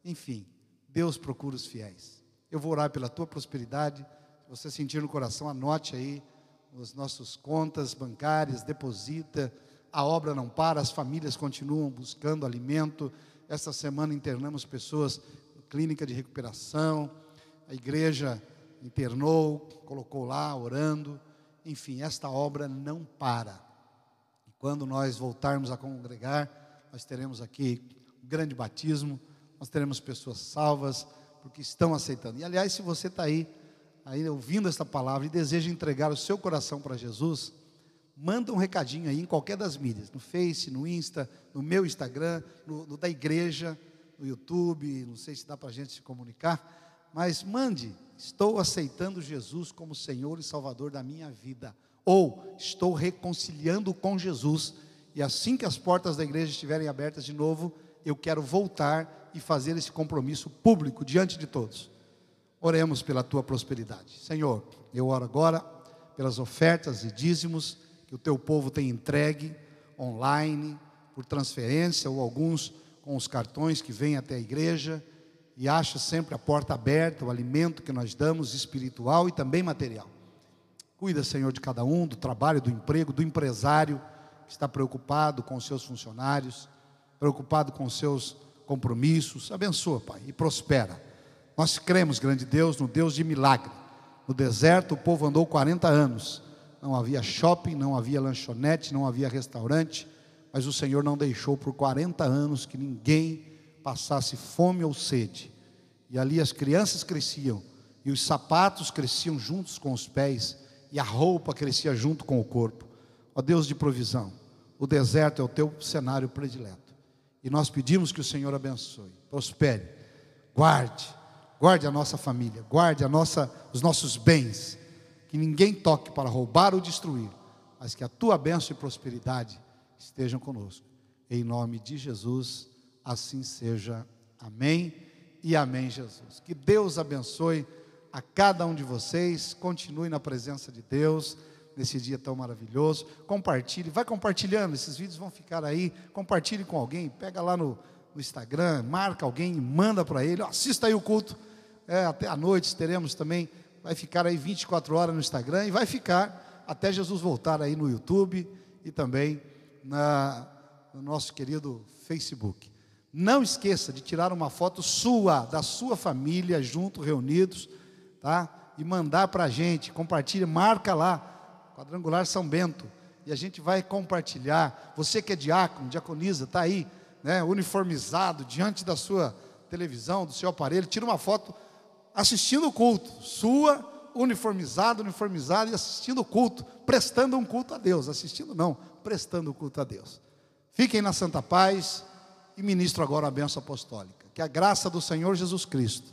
Enfim, Deus procura os fiéis. Eu vou orar pela tua prosperidade. Se você sentir no coração, anote aí as nossas contas bancárias, deposita. A obra não para, as famílias continuam buscando alimento. Esta semana internamos pessoas na clínica de recuperação. A igreja internou, colocou lá, orando. Enfim, esta obra não para. E quando nós voltarmos a congregar, nós teremos aqui grande batismo, nós teremos pessoas salvas porque estão aceitando. E aliás, se você está aí, aí ouvindo esta palavra e deseja entregar o seu coração para Jesus, manda um recadinho aí em qualquer das mídias, no Face, no Insta, no meu Instagram, no, no da igreja, no YouTube, não sei se dá para a gente se comunicar, mas mande, estou aceitando Jesus como Senhor e Salvador da minha vida, ou estou reconciliando com Jesus, e assim que as portas da igreja estiverem abertas de novo, eu quero voltar e fazer esse compromisso público diante de todos. Oremos pela tua prosperidade. Senhor, eu oro agora pelas ofertas e dízimos que o teu povo tem entregue online, por transferência ou alguns com os cartões que vêm até a igreja e acha sempre a porta aberta, o alimento que nós damos espiritual e também material. Cuida, Senhor, de cada um, do trabalho, do emprego, do empresário que está preocupado com os seus funcionários, preocupado com seus compromissos. Abençoa, Pai, e prospera. Nós cremos, grande Deus, no Deus de milagre. No deserto o povo andou 40 anos. Não havia shopping, não havia lanchonete, não havia restaurante, mas o Senhor não deixou por 40 anos que ninguém passasse fome ou sede. E ali as crianças cresciam, e os sapatos cresciam juntos com os pés, e a roupa crescia junto com o corpo. Ó Deus de provisão, o deserto é o teu cenário predileto. E nós pedimos que o Senhor abençoe, prospere, guarde, guarde a nossa família, guarde a nossa, os nossos bens, que ninguém toque para roubar ou destruir, mas que a tua bênção e prosperidade estejam conosco. Em nome de Jesus, assim seja. Amém e amém, Jesus. Que Deus abençoe a cada um de vocês, continue na presença de Deus nesse dia tão maravilhoso. Compartilhe, vai compartilhando, esses vídeos vão ficar aí. Compartilhe com alguém, pega lá no, no Instagram, marca alguém, manda para ele, assista aí o culto. É, até à noite teremos também, vai ficar aí 24 horas no Instagram e vai ficar até Jesus voltar aí no YouTube e também na, no nosso querido Facebook. Não esqueça de tirar uma foto sua, da sua família, junto, reunidos, tá? E mandar para a gente, compartilhe, marca lá, Quadrangular São Bento. E a gente vai compartilhar. Você que é diácono, diaconisa, está aí, né, uniformizado diante da sua televisão, do seu aparelho, tira uma foto assistindo o culto, sua, uniformizado, uniformizado e assistindo o culto, prestando um culto a Deus, assistindo não, prestando o culto a Deus. Fiquem na santa paz e ministro agora a bênção apostólica. Que a graça do Senhor Jesus Cristo,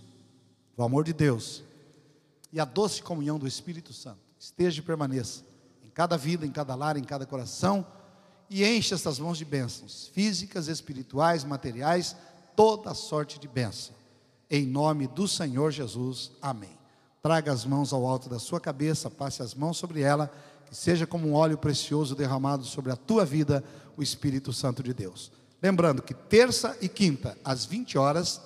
o amor de Deus e a doce comunhão do Espírito Santo esteja e permaneça cada vida, em cada lar, em cada coração, e enche essas mãos de bênçãos, físicas, espirituais, materiais, toda sorte de bênção. Em nome do Senhor Jesus. Amém. Traga as mãos ao alto da sua cabeça, passe as mãos sobre ela, que seja como um óleo precioso derramado sobre a tua vida, o Espírito Santo de Deus. Lembrando que terça e quinta, às 20 horas,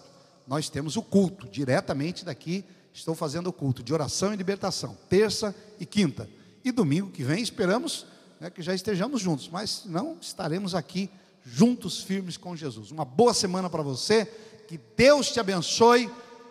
nós temos o culto, diretamente daqui, estou fazendo o culto de oração e libertação, terça e quinta. E domingo que vem esperamos né, que já estejamos juntos, mas não estaremos aqui juntos, firmes com Jesus. Uma boa semana para você, que Deus te abençoe,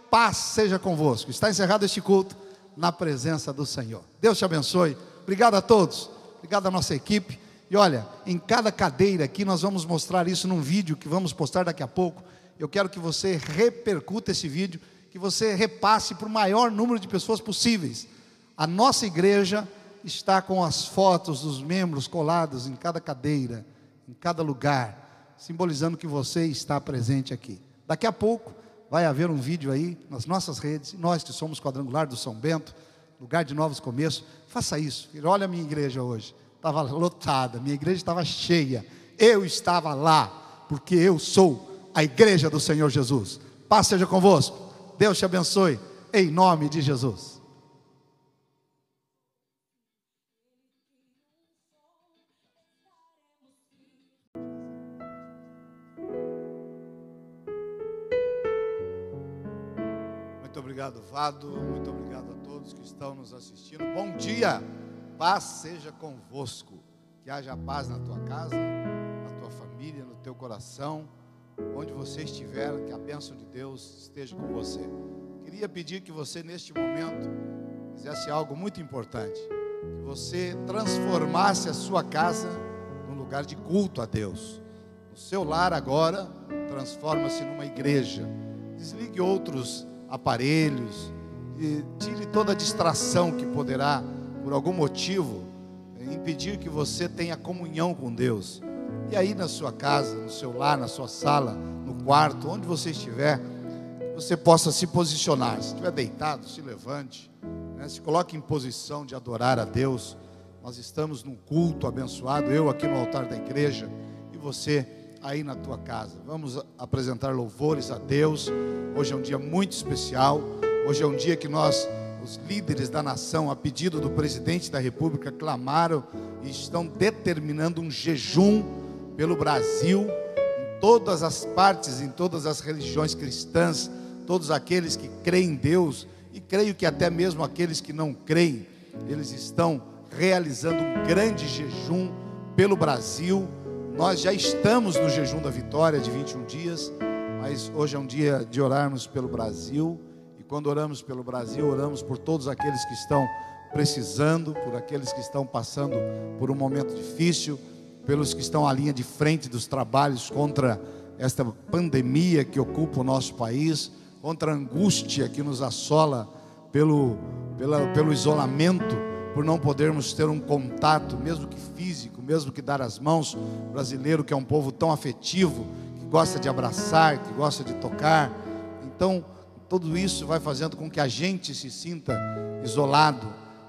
paz seja convosco. Está encerrado este culto na presença do Senhor. Deus te abençoe. Obrigado a todos, obrigado à nossa equipe. E olha, em cada cadeira aqui nós vamos mostrar isso num vídeo que vamos postar daqui a pouco. Eu quero que você repercuta esse vídeo, que você repasse para o maior número de pessoas possíveis. A nossa igreja está com as fotos dos membros coladas em cada cadeira, em cada lugar, simbolizando que você está presente aqui. Daqui a pouco vai haver um vídeo aí nas nossas redes, nós que somos quadrangular do São Bento, lugar de novos começos, faça isso. Olha a minha igreja hoje, estava lotada, minha igreja estava cheia. Eu estava lá, porque eu sou a igreja do Senhor Jesus. Paz seja convosco. Deus te abençoe, em nome de Jesus. Obrigado, Vado. Muito obrigado a todos que estão nos assistindo. Bom dia. Paz seja convosco. Que haja paz na tua casa, na tua família, no teu coração, onde você estiver, que a bênção de Deus esteja com você. Queria pedir que você, neste momento, fizesse algo muito importante: que você transformasse a sua casa num lugar de culto a Deus. O seu lar agora transforma-se numa igreja. Desligue outros aparelhos, tire toda a distração que poderá, por algum motivo, impedir que você tenha comunhão com Deus. E aí na sua casa, no seu lar, na sua sala, no quarto, onde você estiver, você possa se posicionar. Se estiver deitado, se levante, né? se coloque em posição de adorar a Deus. Nós estamos num culto abençoado, eu aqui no altar da igreja e você aí na tua casa. Vamos apresentar louvores a Deus. Hoje é um dia muito especial. Hoje é um dia que nós, os líderes da nação, a pedido do presidente da República, clamaram e estão determinando um jejum pelo Brasil, em todas as partes, em todas as religiões cristãs, todos aqueles que creem em Deus, e creio que até mesmo aqueles que não creem, eles estão realizando um grande jejum pelo Brasil nós já estamos no jejum da vitória de 21 dias, mas hoje é um dia de orarmos pelo Brasil. E quando oramos pelo Brasil, oramos por todos aqueles que estão precisando, por aqueles que estão passando por um momento difícil, pelos que estão à linha de frente dos trabalhos contra esta pandemia que ocupa o nosso país, contra a angústia que nos assola pelo, pela, pelo isolamento por não podermos ter um contato, mesmo que físico, mesmo que dar as mãos. O brasileiro, que é um povo tão afetivo, que gosta de abraçar, que gosta de tocar. Então, tudo isso vai fazendo com que a gente se sinta isolado.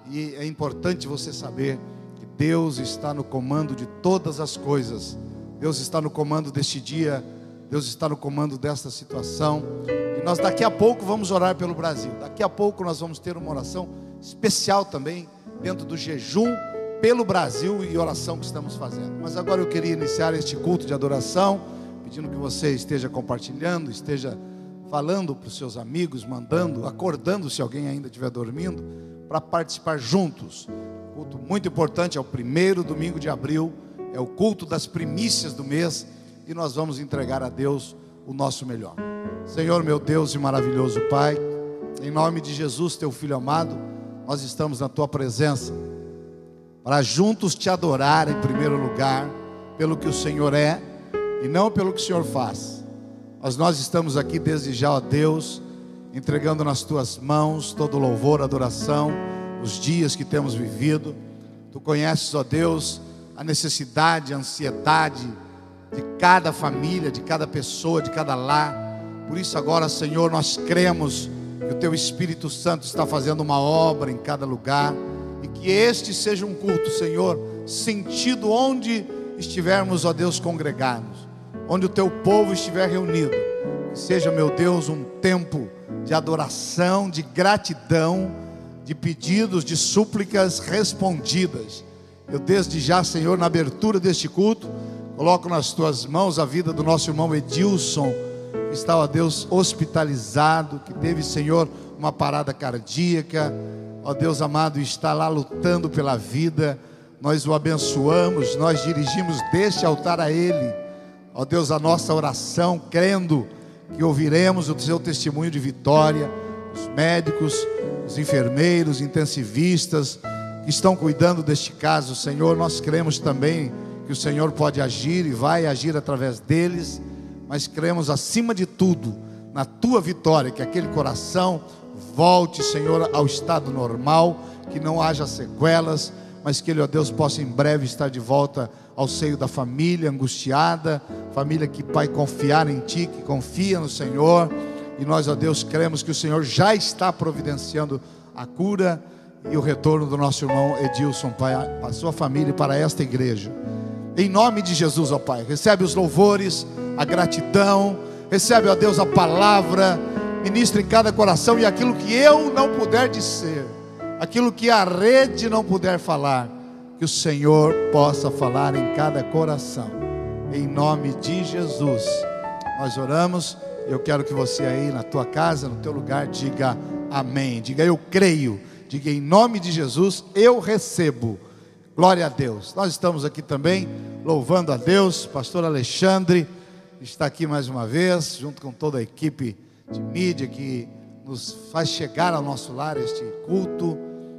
E é importante você saber que Deus está no comando de todas as coisas. Deus está no comando deste dia. Deus está no comando desta situação. E nós daqui a pouco vamos orar pelo Brasil. Daqui a pouco nós vamos ter uma oração especial também dentro do jejum pelo Brasil e oração que estamos fazendo. Mas agora eu queria iniciar este culto de adoração, pedindo que você esteja compartilhando, esteja falando para os seus amigos, mandando, acordando se alguém ainda estiver dormindo, para participar juntos. Culto muito importante, é o primeiro domingo de abril, é o culto das primícias do mês e nós vamos entregar a Deus o nosso melhor. Senhor, meu Deus e maravilhoso Pai, em nome de Jesus, teu filho amado, nós estamos na tua presença para juntos te adorar em primeiro lugar, pelo que o Senhor é e não pelo que o Senhor faz. Mas nós estamos aqui desde já, ó Deus, entregando nas tuas mãos todo louvor, adoração, os dias que temos vivido. Tu conheces, ó Deus, a necessidade, a ansiedade de cada família, de cada pessoa, de cada lar. Por isso, agora, Senhor, nós cremos que o teu Espírito Santo está fazendo uma obra em cada lugar e que este seja um culto, Senhor, sentido onde estivermos, ó Deus, congregados, onde o teu povo estiver reunido. Que seja, meu Deus, um tempo de adoração, de gratidão, de pedidos, de súplicas respondidas. Eu desde já, Senhor, na abertura deste culto, coloco nas tuas mãos a vida do nosso irmão Edilson está, ó Deus, hospitalizado, que teve, Senhor, uma parada cardíaca, ó Deus amado, está lá lutando pela vida, nós o abençoamos, nós dirigimos deste altar a Ele, ó Deus, a nossa oração, crendo que ouviremos o seu testemunho de vitória, os médicos, os enfermeiros, intensivistas que estão cuidando deste caso, Senhor, nós cremos também que o Senhor pode agir e vai agir através deles, mas cremos acima de tudo na tua vitória, que aquele coração volte, Senhor, ao estado normal, que não haja sequelas, mas que ele, ó Deus, possa em breve estar de volta ao seio da família angustiada, família que, Pai, confiar em Ti, que confia no Senhor, e nós, ó Deus, cremos que o Senhor já está providenciando a cura e o retorno do nosso irmão Edilson, Pai, para a sua família e para esta igreja. Em nome de Jesus, ó Pai, recebe os louvores, a gratidão, recebe, ó Deus, a palavra, ministra em cada coração e aquilo que eu não puder dizer, aquilo que a rede não puder falar, que o Senhor possa falar em cada coração. Em nome de Jesus, nós oramos. Eu quero que você aí na tua casa, no teu lugar, diga amém. Diga eu creio. Diga em nome de Jesus, eu recebo. Glória a Deus. Nós estamos aqui também louvando a Deus. Pastor Alexandre está aqui mais uma vez, junto com toda a equipe de mídia que nos faz chegar ao nosso lar este culto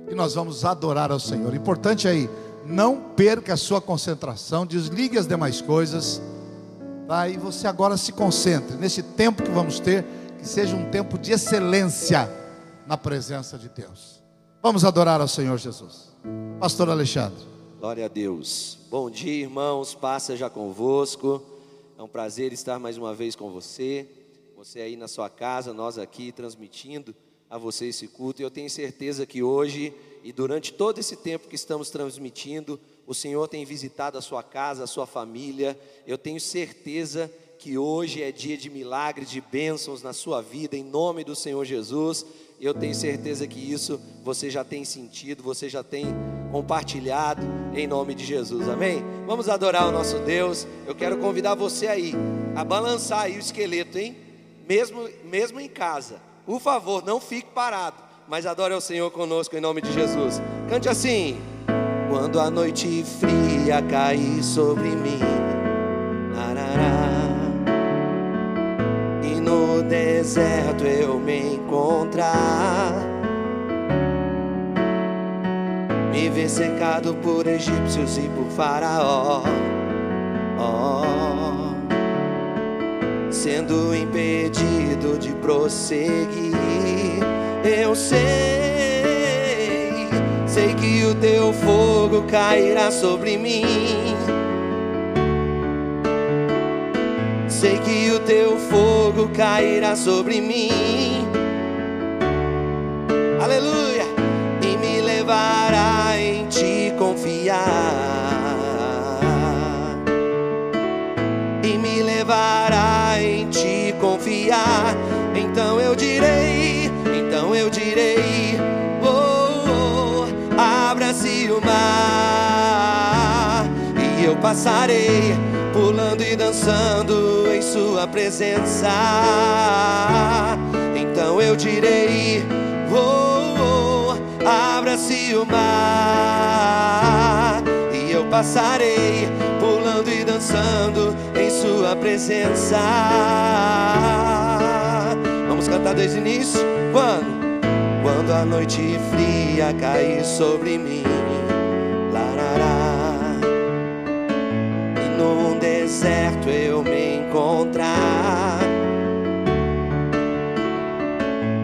e nós vamos adorar ao Senhor. Importante aí, não perca a sua concentração, desligue as demais coisas, tá? E você agora se concentre nesse tempo que vamos ter, que seja um tempo de excelência na presença de Deus. Vamos adorar ao Senhor Jesus. Pastor Alexandre. Glória a Deus. Bom dia, irmãos. Paz seja convosco. É um prazer estar mais uma vez com você. Você aí na sua casa, nós aqui transmitindo a você esse culto. E eu tenho certeza que hoje e durante todo esse tempo que estamos transmitindo, o Senhor tem visitado a sua casa, a sua família. Eu tenho certeza que hoje é dia de milagres, de bênçãos na sua vida, em nome do Senhor Jesus. Eu tenho certeza que isso você já tem sentido, você já tem compartilhado, em nome de Jesus, amém? Vamos adorar o nosso Deus. Eu quero convidar você aí a balançar aí o esqueleto, hein? Mesmo, mesmo em casa, por favor, não fique parado, mas adore ao Senhor conosco, em nome de Jesus. Cante assim. Quando a noite fria cair sobre mim, arará, no deserto eu me encontrar, me ver cercado por egípcios e por faraó, oh, sendo impedido de prosseguir, eu sei sei que o teu fogo cairá sobre mim. Sei que o teu fogo cairá sobre mim. Aleluia! E me levará passarei pulando e dançando em Sua presença. Então eu direi: oh, oh abra-se o mar e eu passarei pulando e dançando em Sua presença. Vamos cantar desde o início? Quando? Quando a noite fria cair sobre mim, deserto eu me encontrar,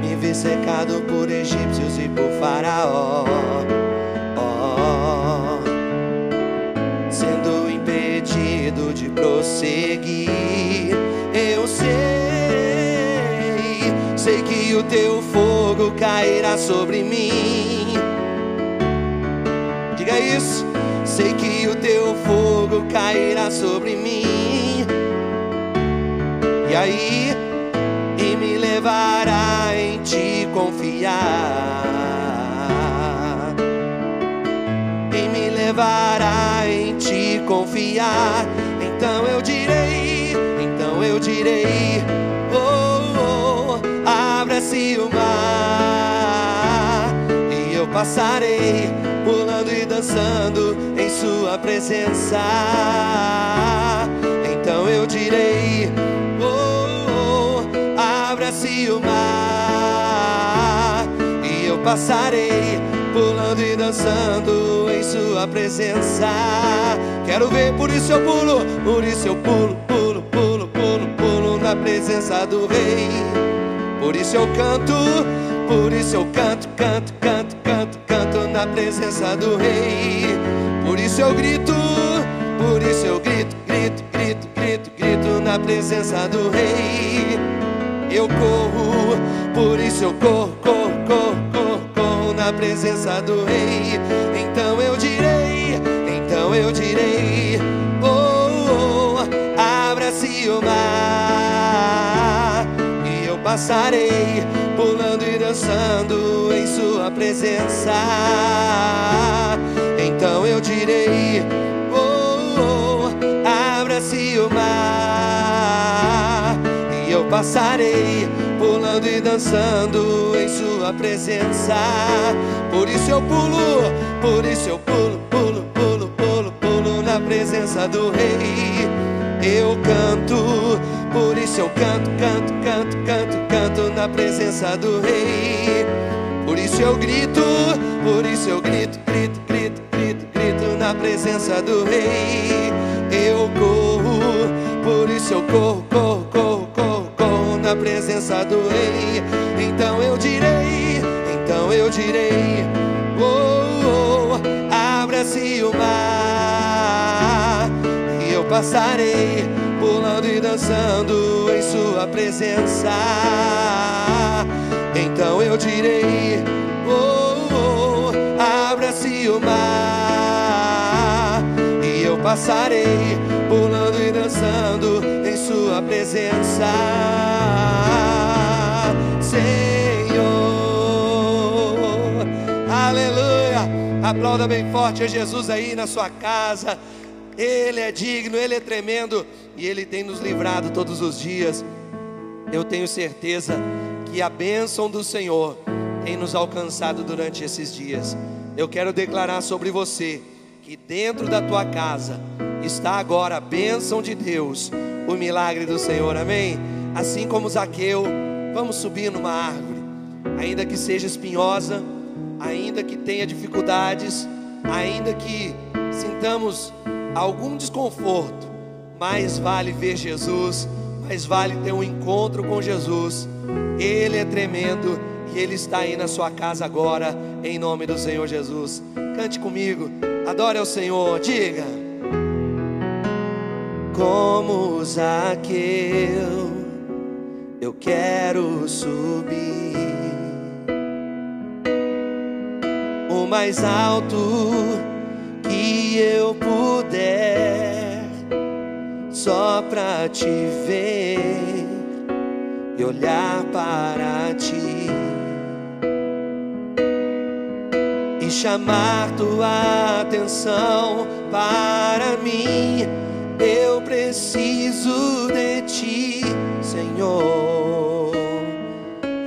me vi secado por egípcios e por faraó, sendo impedido de prosseguir, eu sei sei que o teu fogo cairá sobre mim. Diga isso. Que o teu fogo cairá sobre mim. E aí, e me levará em te confiar. E me levará em te confiar. Então eu direi, então eu direi abra-se o mar e eu passarei pulando e dançando em Sua presença. Então eu direi: oh, oh abra-se o mar, e eu passarei pulando e dançando em Sua presença. Quero ver, por isso eu pulo, por isso eu pulo, pulo, pulo, pulo, pulo na presença do Rei. Por isso eu canto, por isso eu canto, canto, canto, na presença do Rei. Por isso eu grito, por isso eu grito, grito, grito, grito, grito na presença do Rei. Eu corro, por isso eu corro, corro, corro, corro, corro na presença do Rei. Então eu direi, então eu direi, oh, oh abra-se o mar e eu passarei pulando e dançando em Sua presença. Então eu direi, oh, oh abra-se o mar e eu passarei pulando e dançando em Sua presença. Por isso eu pulo, por isso eu pulo, pulo, pulo, pulo, pulo na presença do Rei. Eu canto, por isso eu canto, canto, canto, canto, canto na presença do Rei. Por isso eu grito, por isso eu grito, grito, grito, grito, grito na presença do Rei. Eu corro, por isso eu corro, corro, corro, corro, corro na presença do Rei. Então eu direi, então eu direi, oh, oh abra-se o mar passarei pulando e dançando em Sua presença. Então eu direi, oh, oh abra-se o mar e eu passarei pulando e dançando em Sua presença, Senhor. Aleluia! Aplauda bem forte a Jesus aí na sua casa. Ele é digno, Ele é tremendo e Ele tem nos livrado todos os dias. Eu tenho certeza que a bênção do Senhor tem nos alcançado durante esses dias. Eu quero declarar sobre você que dentro da tua casa está agora a bênção de Deus, o milagre do Senhor, amém? Assim como Zaqueu, vamos subir numa árvore, ainda que seja espinhosa, ainda que tenha dificuldades, ainda que sintamos algum desconforto, mais vale ver Jesus, mais vale ter um encontro com Jesus. Ele é tremendo e Ele está aí na sua casa agora, em nome do Senhor Jesus. Cante comigo, adore ao Senhor, diga. Como Zaqueu, eu quero subir o mais alto que eu puder, só pra te ver e olhar para ti e chamar tua atenção para mim. Eu preciso de ti, Senhor.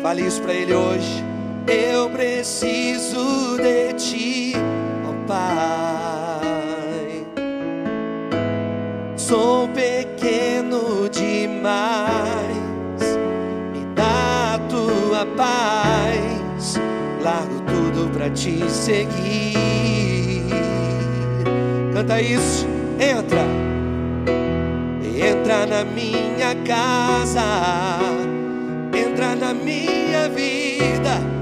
Fale isso para Ele hoje. Eu preciso de ti, Pai. Sou pequeno demais, me dá a tua paz. Largo tudo para te seguir. Canta isso, entra, entra na minha casa, entra na minha vida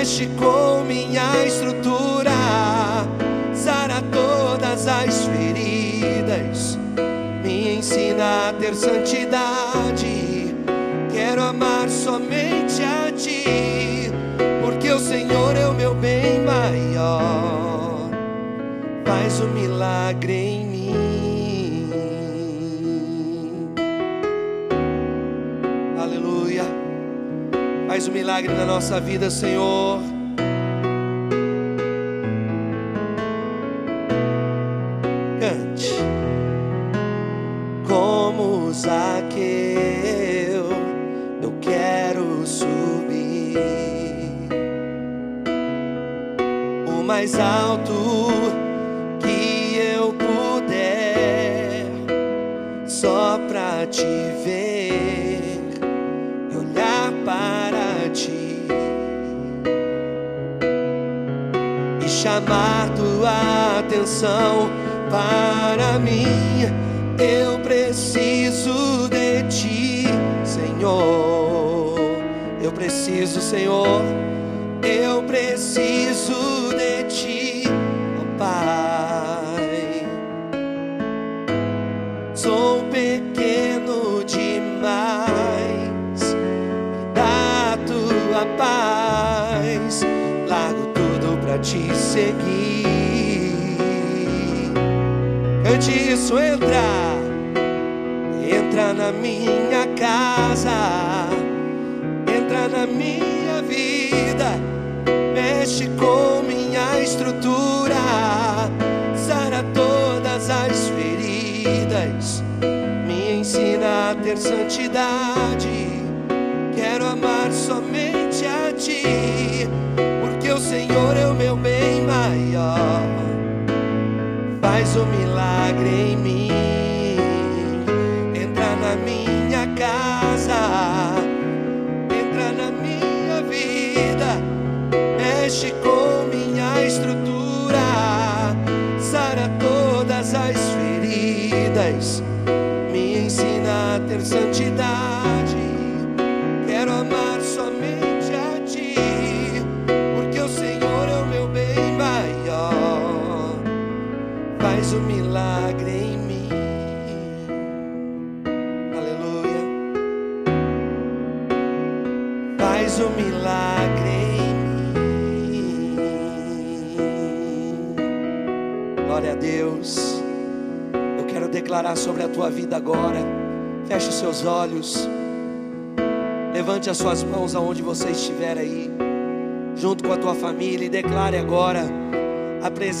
mexe com minha estrutura, sara todas as feridas, me ensina a ter santidade. Quero amar somente a ti, porque o Senhor é o meu bem maior. Faz um milagre em Faz um milagre na nossa vida, Senhor.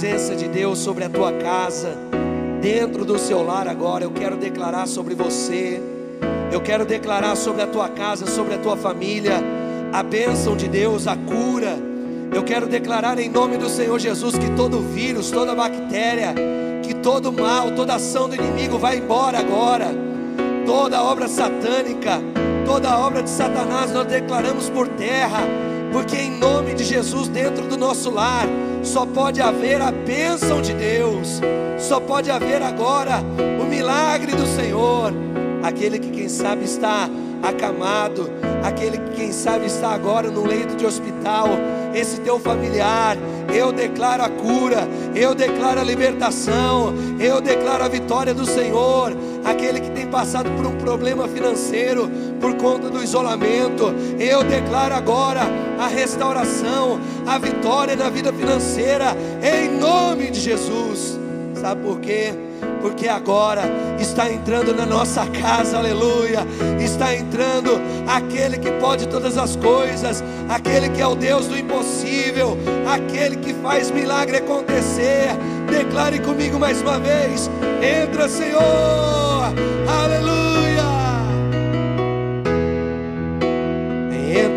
Presença de Deus sobre a tua casa, dentro do seu lar agora. Eu quero declarar sobre você, eu quero declarar sobre a tua casa, sobre a tua família, a bênção de Deus, a cura. Eu quero declarar em nome do Senhor Jesus que todo vírus, toda bactéria, que todo mal, toda ação do inimigo vai embora agora. Toda obra satânica, toda obra de Satanás nós declaramos por terra, porque em nome de Jesus dentro do nosso lar só pode haver a bênção de Deus, só pode haver agora o milagre do Senhor. Aquele que, quem sabe, está acamado, aquele que, quem sabe, está agora no leito de hospital, esse teu familiar, eu declaro a cura, eu declaro a libertação, eu declaro a vitória do Senhor. Aquele que tem passado por um problema financeiro por conta do isolamento, eu declaro agora a restauração, a vitória na vida financeira, em nome de Jesus. Sabe por quê? Porque agora está entrando na nossa casa, aleluia. Está entrando aquele que pode todas as coisas, aquele que é o Deus do impossível, aquele que faz milagre acontecer. Declare comigo mais uma vez: entra, Senhor, aleluia.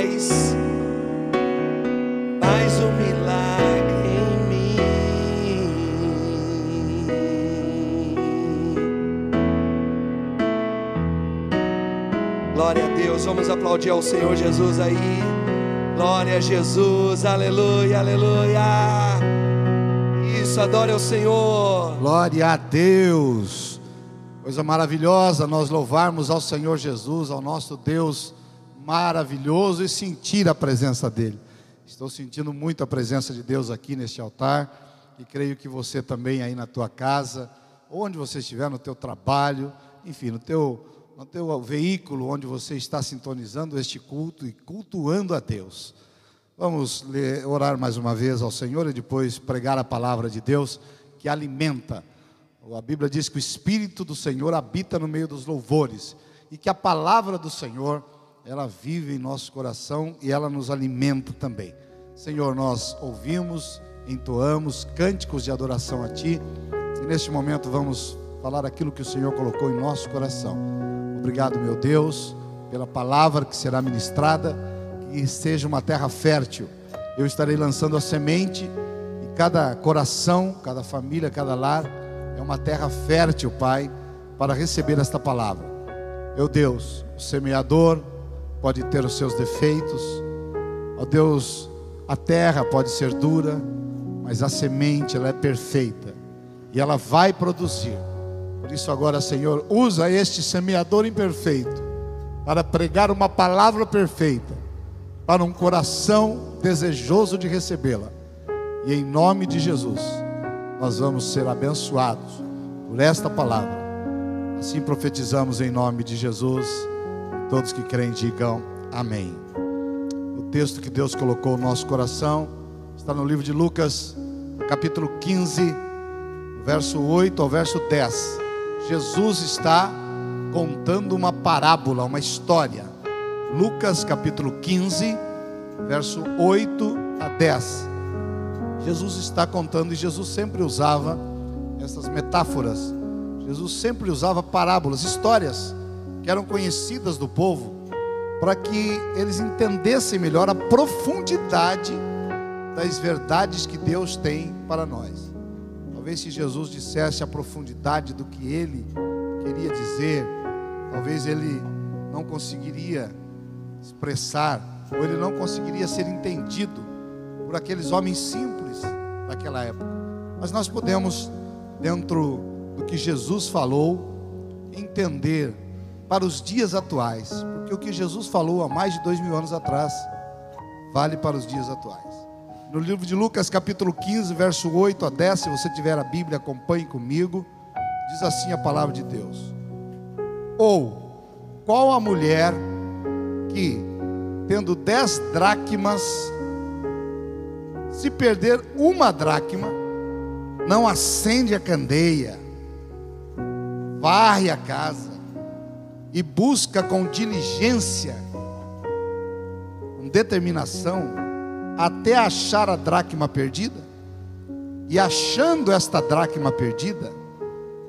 faz. Faz um milagre em mim. Glória a Deus, vamos aplaudir ao Senhor Jesus aí. Glória a Jesus, aleluia, aleluia. Isso, adore ao Senhor. Glória a Deus. Coisa maravilhosa nós louvarmos ao Senhor Jesus, ao nosso Deus maravilhoso e sentir a presença dEle. Estou sentindo muito a presença de Deus aqui neste altar e creio que você também aí na tua casa, onde você estiver, no teu trabalho, enfim, no teu, no teu veículo onde você está sintonizando este culto e cultuando a Deus. Vamos orar mais uma vez ao Senhor e depois pregar a palavra de Deus que alimenta. A Bíblia diz que o Espírito do Senhor habita no meio dos louvores e que a palavra do Senhor, ela vive em nosso coração e ela nos alimenta também. Senhor, nós ouvimos, entoamos cânticos de adoração a Ti e neste momento vamos falar aquilo que o Senhor colocou em nosso coração. Obrigado, meu Deus, pela palavra que será ministrada e seja uma terra fértil. Eu estarei lançando a semente e cada coração, cada família, cada lar é uma terra fértil, Pai, para receber esta palavra. Meu Deus, o semeador pode ter os seus defeitos. Ó Deus, a terra pode ser dura, mas a semente ela é perfeita e ela vai produzir. Por isso agora, Senhor, usa este semeador imperfeito para pregar uma palavra perfeita para um coração desejoso de recebê-la. E em nome de Jesus, nós vamos ser abençoados por esta palavra. Assim profetizamos em nome de Jesus. Todos que creem digam amém. O texto que Deus colocou no nosso coração está no livro de Lucas, capítulo 15, verso 8 ao verso 10. Jesus está contando uma parábola, uma história Lucas capítulo 15, verso 8 a 10. Jesus está contando e Jesus sempre usava essas metáforas. Jesus sempre usava parábolas, histórias que eram conhecidas do povo, para que eles entendessem melhor a profundidade das verdades que Deus tem para nós. Talvez se Jesus dissesse a profundidade do que ele queria dizer, talvez ele não conseguiria expressar, ou ele não conseguiria ser entendido por aqueles homens simples daquela época. Mas nós podemos, dentro do que Jesus falou, entender para os dias atuais, porque o que Jesus falou há mais de dois mil anos atrás, vale para os dias atuais. No livro de Lucas, capítulo 15, verso 8 a 10, se você tiver a Bíblia, acompanhe comigo. Diz assim a palavra de Deus: Ou qual a mulher que, tendo dez dracmas, se perder uma dracma, não acende a candeia, varre a casa e busca com diligência, com determinação, até achar a dracma perdida. E achando esta dracma perdida,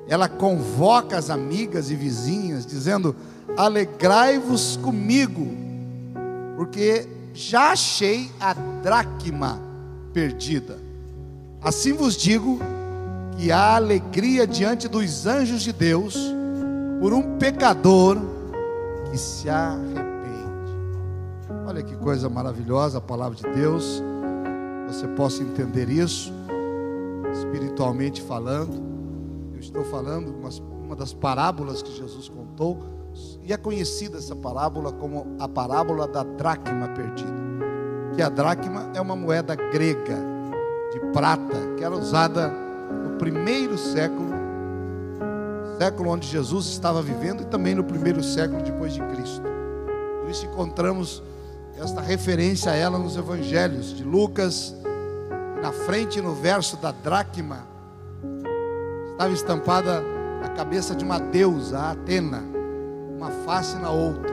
ela convoca as amigas e vizinhas, dizendo: alegrai-vos comigo, porque já achei a dracma perdida. Assim vos digo que há alegria diante dos anjos de Deus por um pecador que se arrepende. Olha que coisa maravilhosa a palavra de Deus. Você possa entender isso espiritualmente falando. Eu estou falando uma, das parábolas que Jesus contou e é conhecida essa parábola como a parábola da dracma perdida. Que a dracma é uma moeda grega de prata que era usada no primeiro século, século onde Jesus estava vivendo e também no primeiro século depois de Cristo. Por isso encontramos esta referência a ela nos evangelhos de Lucas, na frente no verso da dracma estava estampada a cabeça de uma deusa, a Atena uma face na outra.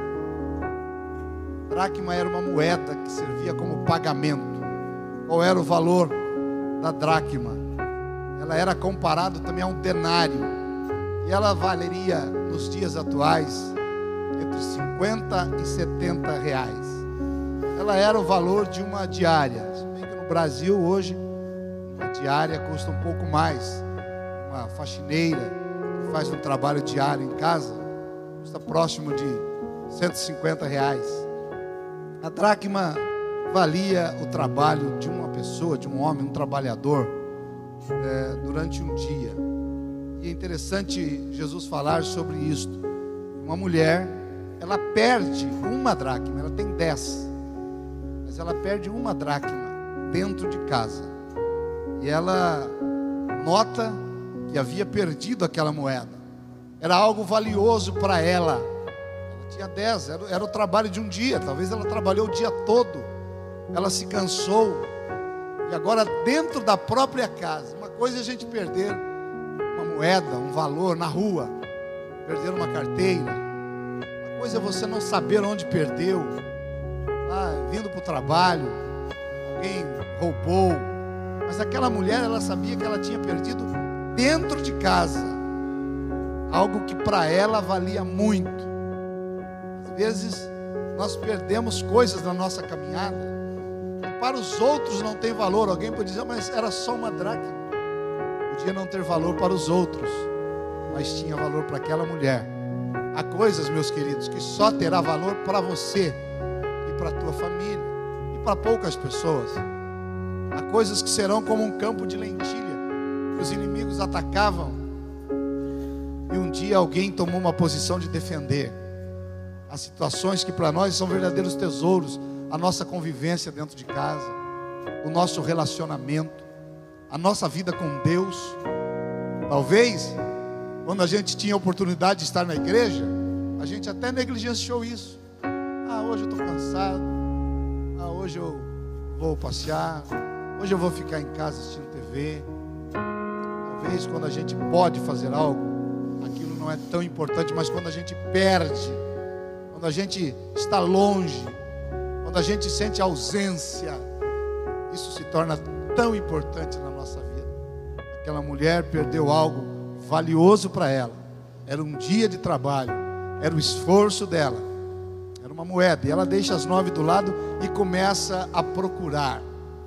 Dracma era uma moeda que servia como pagamento. Qual era o valor da dracma? Ela era comparada também a um denário. E ela valeria nos dias atuais entre 50 e 70 reais. Ela era o valor de uma diária. Se bem que no Brasil hoje uma diária custa um pouco mais. Uma faxineira que faz um trabalho diário em casa custa próximo de 150 reais. A dracma valia o trabalho de uma pessoa, de um homem, um trabalhador, é, durante um dia. E é interessante Jesus falar sobre isto. Uma mulher, ela perde uma dracma, ela tem dez, mas ela perde uma dracma dentro de casa. E ela nota que havia perdido aquela moeda era algo valioso para ela. Ela tinha dez, era, era, o trabalho de um dia, talvez ela trabalhou o dia todo ela se cansou, e agora dentro da própria casa, uma coisa é a gente perder moeda, um valor na rua, perder uma carteira, uma coisa é você não saber onde perdeu, ah, vindo para o trabalho, alguém roubou, mas aquela mulher, ela sabia que ela tinha perdido dentro de casa algo que para ela valia muito. Às vezes nós perdemos coisas na nossa caminhada que para os outros não tem valor. Alguém pode dizer, mas era só uma dracma. Podia não ter valor para os outros, mas tinha valor para aquela mulher. Há coisas, meus queridos, que só terá valor para você e para a tua família e para poucas pessoas. Há coisas que serão como um campo de lentilha que os inimigos atacavam e um dia alguém tomou uma posição de defender. As situações que para nós são verdadeiros tesouros, a nossa convivência dentro de casa, o nosso relacionamento, a nossa vida com Deus. Talvez, quando a gente tinha a oportunidade de estar na igreja, a gente até negligenciou isso. Ah, hoje eu estou cansado. Ah, hoje eu vou passear. Hoje eu vou ficar em casa assistindo TV. Talvez quando a gente pode fazer algo, aquilo não é tão importante, mas quando a gente perde, quando a gente está longe, quando a gente sente ausência, isso se torna tão importante na nossa vida. Aquela mulher perdeu algo valioso para ela. Era um dia de trabalho, era o esforço dela, era uma moeda. E ela deixa as nove do lado e começa a procurar.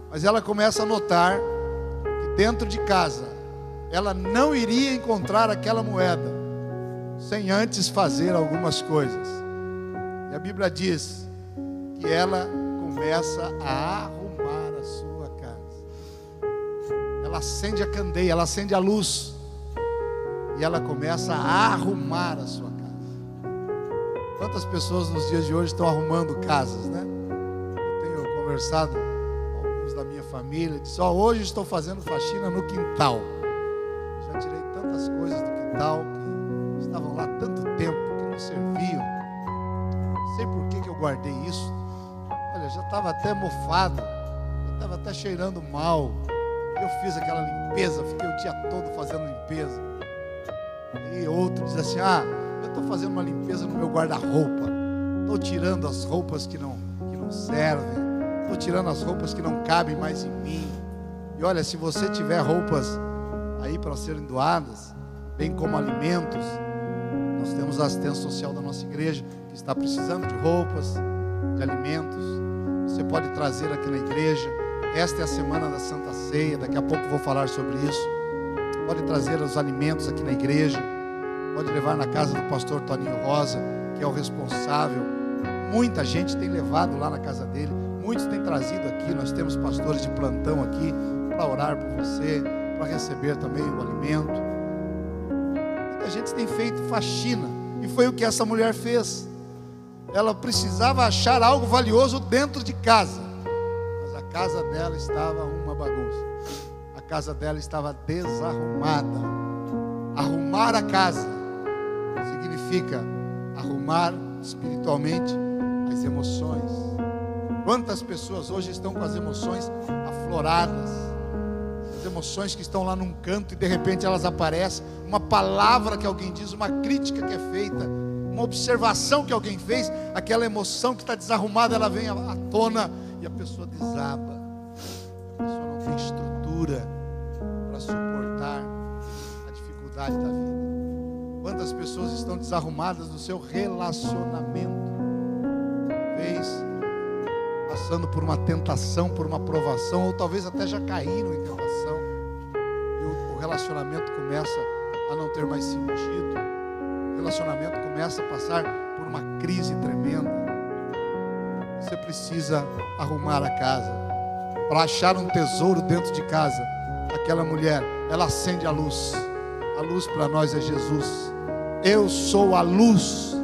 Mas ela começa a notar que dentro de casa ela não iria encontrar aquela moeda sem antes fazer algumas coisas. E a Bíblia diz que ela começa a Ela acende a candeia, ela acende a luz. E ela começa a arrumar a sua casa. Quantas pessoas nos dias de hoje estão arrumando casas, né? Eu tenho conversado com alguns da minha família, disse: Ó, oh, hoje estou fazendo faxina no quintal. Já tirei tantas coisas do quintal que estavam lá tanto tempo que não serviam. Não sei por que, que eu guardei isso. Olha, já estava até mofado, já estava até cheirando mal. Eu fiz aquela limpeza, fiquei o dia todo fazendo limpeza. E outro diz assim: Ah, eu estou fazendo uma limpeza no meu guarda-roupa. Estou tirando as roupas que não, que não servem. Estou tirando as roupas que não cabem mais em mim. E olha, se você tiver roupas aí para serem doadas, bem como alimentos, nós temos a assistência social da nossa igreja que está precisando de roupas, de alimentos. Você pode trazer aqui na igreja. Esta é a semana da Santa Ceia. Daqui a pouco vou falar sobre isso. Pode trazer os alimentos aqui na igreja. Pode levar na casa do pastor Toninho Rosa, que é o responsável. Muita gente tem levado lá na casa dele. Muitos têm trazido aqui. Nós temos pastores de plantão aqui para orar por você, para receber também o alimento. Muita gente tem feito faxina. E foi o que essa mulher fez. Ela precisava achar algo valioso dentro de casa. Casa dela estava uma bagunça. A casa dela estava desarrumada. Arrumar a casa significa arrumar espiritualmente as emoções. Quantas pessoas hoje estão com as emoções afloradas? As emoções que estão lá num canto e de repente elas aparecem. Uma palavra que alguém diz, uma crítica que é feita, uma observação que alguém fez, aquela emoção que está desarrumada, ela vem à tona e a pessoa desaba. A pessoa não tem estrutura para suportar a dificuldade da vida. Quantas pessoas estão desarrumadas no seu relacionamento? Talvez passando por uma tentação, por uma provação, ou talvez até já caíram em tentação, e o relacionamento começa a não ter mais sentido, o relacionamento começa a passar por uma crise tremenda. Precisa arrumar a casa, para achar um tesouro dentro de casa. Aquela mulher, ela acende a luz, a luz para nós é Jesus. Eu sou a luz,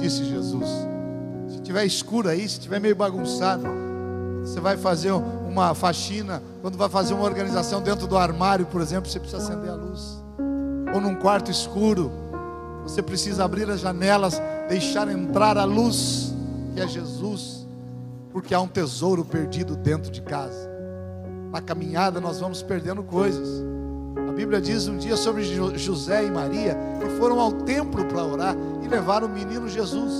disse Jesus. Se tiver escuro aí, se tiver meio bagunçado, você vai fazer uma faxina, quando vai fazer uma organização dentro do armário, por exemplo, você precisa acender a luz. Ou num quarto escuro, você precisa abrir as janelas, deixar entrar a luz, que é Jesus. Porque há um tesouro perdido dentro de casa. Na caminhada nós vamos perdendo coisas. A Bíblia diz um dia sobre José e Maria que foram ao templo para orar e levaram o menino Jesus.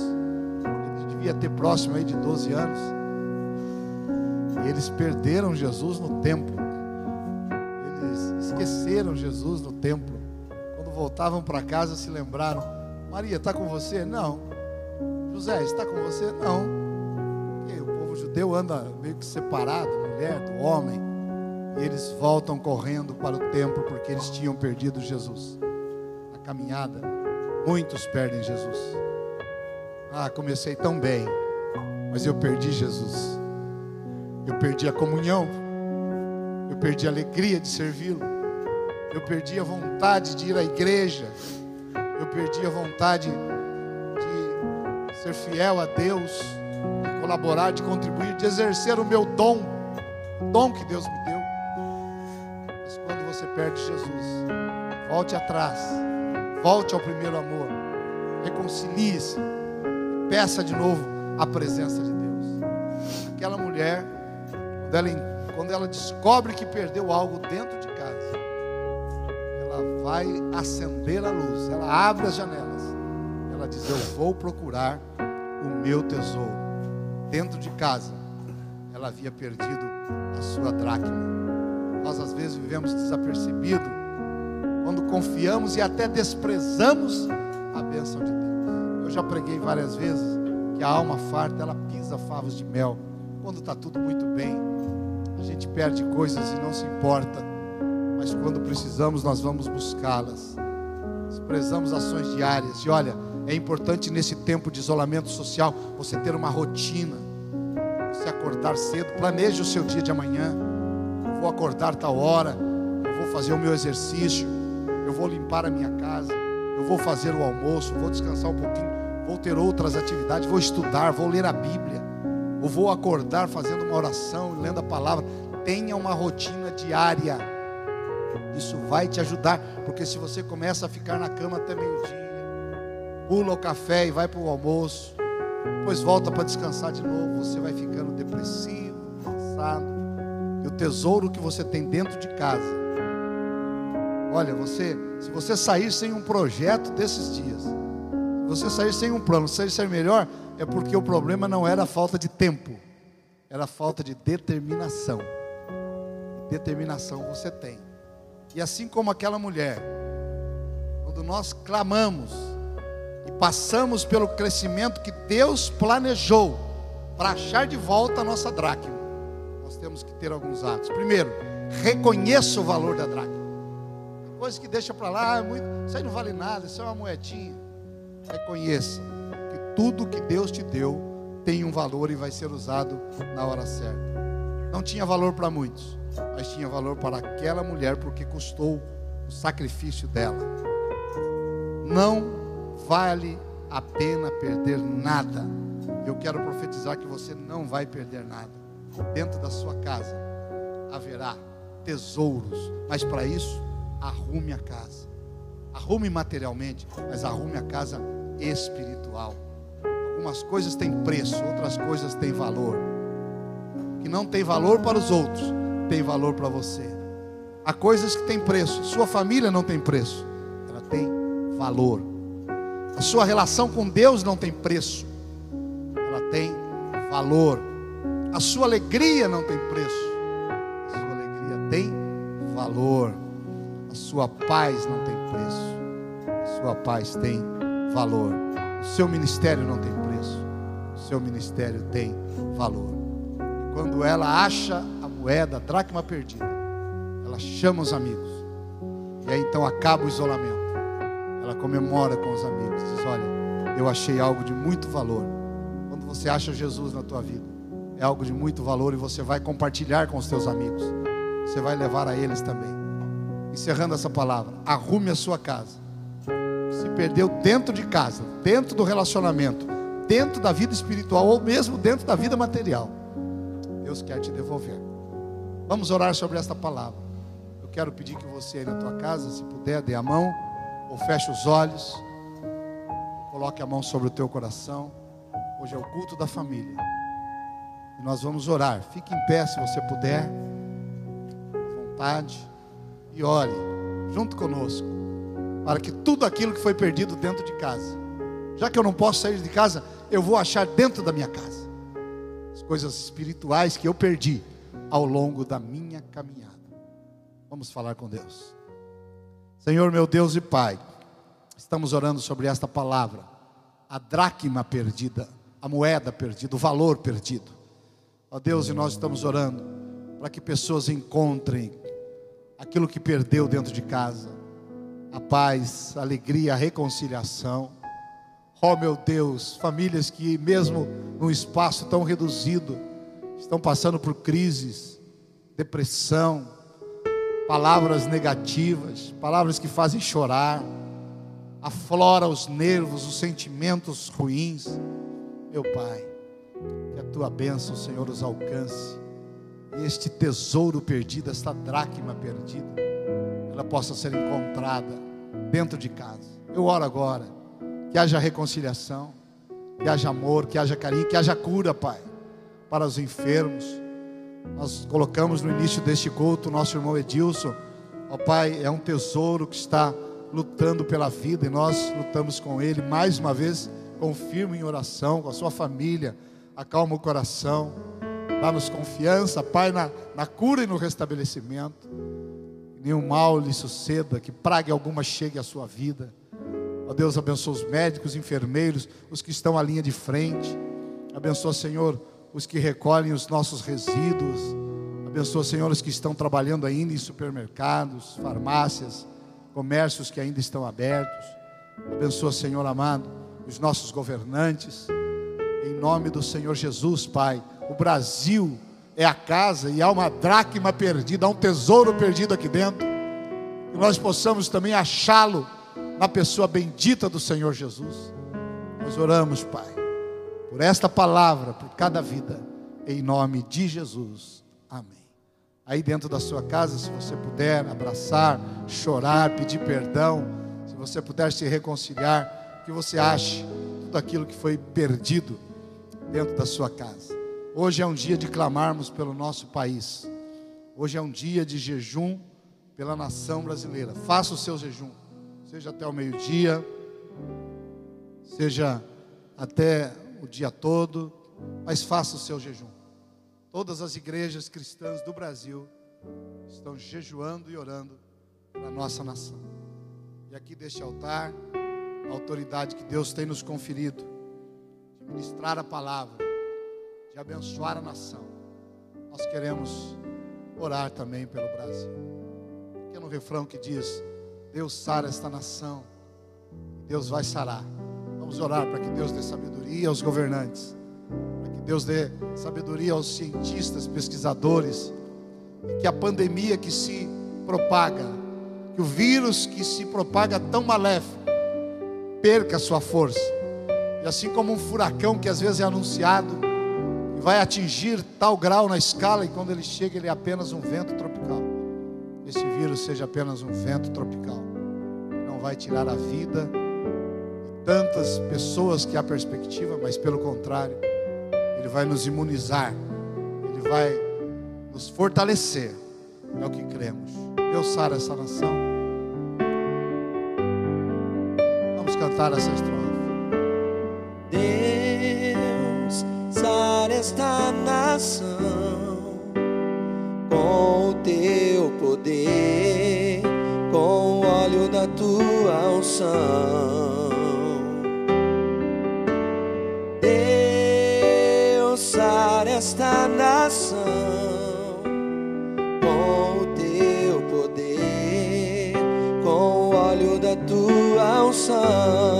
Ele devia ter próximo aí de 12 anos. E eles perderam Jesus no templo. Eles esqueceram Jesus no templo. Quando voltavam para casa se lembraram: Maria, está com você? Não. José, está com você? Não. Judeu anda meio que separado, mulher do homem. E eles voltam correndo para o templo porque eles tinham perdido Jesus. Na caminhada, muitos perdem Jesus. Ah, comecei tão bem, mas eu perdi Jesus. Eu perdi a comunhão. Eu perdi a alegria de servi-lo. Eu perdi a vontade de ir à igreja. Eu perdi a vontade de ser fiel a Deus, de colaborar, de contribuir, de exercer o meu dom, o dom que Deus me deu perde Jesus. Volte atrás. Volte ao primeiro amor. Reconcilie-se. Peça de novo a presença de Deus. Aquela mulher, quando ela, quando ela descobre que perdeu algo dentro de casa, ela vai acender a luz. Ela abre as janelas. Ela diz: Eu vou procurar o meu tesouro. Dentro de casa, ela havia perdido a sua dracma nós às vezes vivemos desapercebido quando confiamos e até desprezamos a bênção de Deus. Eu já preguei várias vezes que a alma farta ela pisa favos de mel. Quando está tudo muito bem, a gente perde coisas e não se importa. Mas quando precisamos, nós vamos buscá-las. Desprezamos ações diárias. E olha, é importante nesse tempo de isolamento social você ter uma rotina. Você acordar cedo, planeje o seu dia de amanhã vou acordar tal hora, eu vou fazer o meu exercício, eu vou limpar a minha casa, eu vou fazer o almoço, vou descansar um pouquinho, vou ter outras atividades, vou estudar, vou ler a Bíblia, ou vou acordar fazendo uma oração, lendo a palavra. Tenha uma rotina diária. Isso vai te ajudar, porque se você começa a ficar na cama até meio-dia, pula o café e vai para o almoço, depois volta para descansar de novo, você vai ficando depressivo, cansado e o tesouro que você tem dentro de casa. Olha, você, se você sair sem um projeto desses dias, se você sair sem um plano, se ser melhor, é porque o problema não era a falta de tempo, era a falta de determinação. Determinação você tem. E assim como aquela mulher, quando nós clamamos passamos pelo crescimento que Deus planejou para achar de volta a nossa dracma, temos que ter alguns atos. Primeiro, reconheça o valor da dracma. Coisa que deixa para lá, é muito, isso aí não vale nada, isso é uma moedinha. Reconheça que tudo que Deus te deu tem um valor e vai ser usado na hora certa. Não tinha valor para muitos, mas tinha valor para aquela mulher porque custou o sacrifício dela. Não vale a pena perder nada. Eu quero profetizar que você não vai perder nada dentro da sua casa haverá tesouros, mas para isso, arrume a casa. Arrume materialmente, mas arrume a casa espiritual. Algumas coisas têm preço, outras coisas têm valor. Que não tem valor para os outros, tem valor para você. Há coisas que têm preço, sua família não tem preço, ela tem valor. A sua relação com Deus não tem preço, ela tem valor. A sua alegria não tem preço. A sua alegria tem valor. A sua paz não tem preço. A sua paz tem valor. O seu ministério não tem preço. O seu ministério tem valor. E quando ela acha a moeda, a dracma perdida, ela chama os amigos. E aí então acaba o isolamento. Ela comemora com os amigos. Diz: Olha, eu achei algo de muito valor. Quando você acha Jesus na tua vida é algo de muito valor e você vai compartilhar com os teus amigos. Você vai levar a eles também. Encerrando essa palavra, arrume a sua casa. Se perdeu dentro de casa, dentro do relacionamento, dentro da vida espiritual ou mesmo dentro da vida material. Deus quer te devolver. Vamos orar sobre esta palavra. Eu quero pedir que você aí na tua casa, se puder, dê a mão ou feche os olhos. Coloque a mão sobre o teu coração. Hoje é o culto da família. E nós vamos orar. Fique em pé se você puder, à vontade, e ore junto conosco, para que tudo aquilo que foi perdido dentro de casa, já que eu não posso sair de casa, eu vou achar dentro da minha casa as coisas espirituais que eu perdi ao longo da minha caminhada. Vamos falar com Deus. Senhor, meu Deus e Pai, estamos orando sobre esta palavra, a dracma perdida, a moeda perdida, o valor perdido. Ó Deus, e nós estamos orando para que pessoas encontrem aquilo que perdeu dentro de casa, a paz, a alegria, a reconciliação. Ó meu Deus, famílias que mesmo num espaço tão reduzido estão passando por crises, depressão, palavras negativas, palavras que fazem chorar, aflora os nervos, os sentimentos ruins. Meu Pai, que a tua bênção, Senhor, os alcance. E este tesouro perdido, esta dracma perdida, ela possa ser encontrada dentro de casa. Eu oro agora, que haja reconciliação, que haja amor, que haja carinho, que haja cura, Pai, para os enfermos. Nós colocamos no início deste culto o nosso irmão Edilson. Ó Pai, é um tesouro que está lutando pela vida e nós lutamos com ele mais uma vez. Confirma em oração com a sua família, acalma o coração, dá-nos confiança, Pai, na, na cura e no restabelecimento. Que nenhum mal lhe suceda, que praga alguma chegue à sua vida. Ó Deus, abençoa os médicos, enfermeiros, os que estão à linha de frente. Abençoa, Senhor, os que recolhem os nossos resíduos. Abençoa, Senhor, os que estão trabalhando ainda em supermercados, farmácias, comércios que ainda estão abertos. Abençoa, Senhor amado, os nossos governantes. Em nome do Senhor Jesus, Pai. O Brasil é a casa e há uma dracma perdida, há um tesouro perdido aqui dentro. Que nós possamos também achá-lo na pessoa bendita do Senhor Jesus. Nós oramos, Pai, por esta palavra, por cada vida, em nome de Jesus. Amém. Aí dentro da sua casa, se você puder abraçar, chorar, pedir perdão, se você puder se reconciliar, que você ache tudo aquilo que foi perdido dentro da sua casa. Hoje é um dia de clamarmos pelo nosso país. Hoje é um dia de jejum pela nação brasileira. Faça o seu jejum, seja até o meio-dia, seja até o dia todo, mas faça o seu jejum. Todas as igrejas cristãs do Brasil estão jejuando e orando pela nossa nação. E aqui deste altar, a autoridade que Deus tem nos conferido de ministrar a palavra, de abençoar a nação. Nós queremos orar também pelo Brasil. Pequeno refrão que diz: Deus sara esta nação, Deus vai sarar. Vamos orar para que Deus dê sabedoria aos governantes Deus dê sabedoria aos cientistas, pesquisadores, que a pandemia que se propaga, que o vírus que se propaga tão maléfico, perca a sua força. E assim como um furacão que às vezes é anunciado e vai atingir tal grau na escala e quando ele chega ele é apenas um vento tropical. Esse vírus seja apenas um vento tropical. Não vai tirar a vida tantas pessoas que há perspectiva, mas pelo contrário, ele vai nos imunizar, Ele vai nos fortalecer. É o que cremos. Deus sara essa nação. Vamos cantar essa estrofe. Deus sara esta nação com o teu poder, com o óleo da tua unção. Tua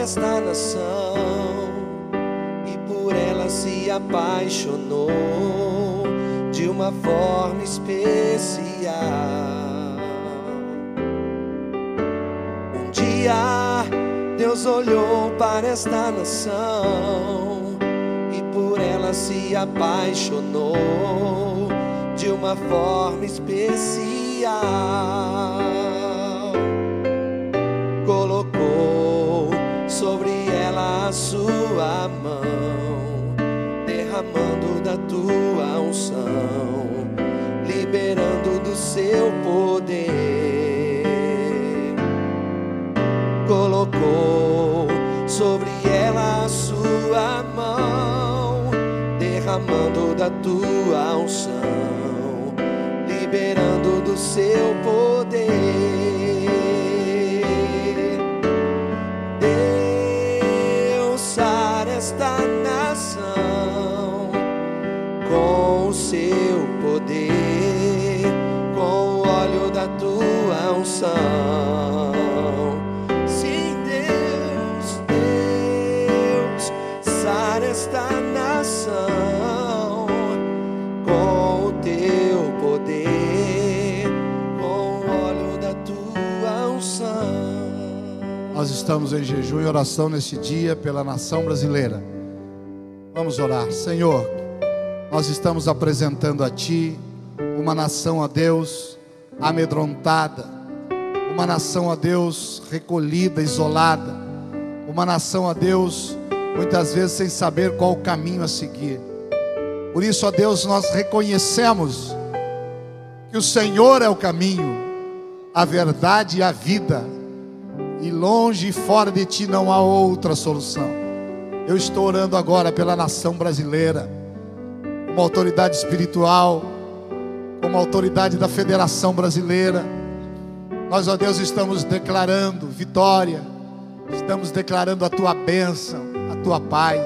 olhou para esta nação e por ela se apaixonou de uma forma especial. Um dia Deus olhou para esta nação e por ela se apaixonou de uma forma especial. Sua mão, derramando da tua unção, liberando do seu poder. Colocou sobre ela a sua mão, derramando da tua unção, liberando do seu poder. Unção. Sim, Deus, Deus, sara esta nação com o teu poder, com o óleo da tua unção. Nós estamos em jejum e oração nesse dia pela nação brasileira. Vamos orar. Senhor, nós estamos apresentando a Ti uma nação a Deus amedrontada, uma nação a Deus recolhida, isolada, uma nação a Deus muitas vezes sem saber qual o caminho a seguir. Por isso, ó Deus, nós reconhecemos que o Senhor é o caminho, a verdade e a vida e longe e fora de ti não há outra solução. Eu estou orando agora pela nação brasileira, como autoridade espiritual, como autoridade da Federação Brasileira. Nós, ó Deus, estamos declarando vitória, estamos declarando a tua bênção, a tua paz.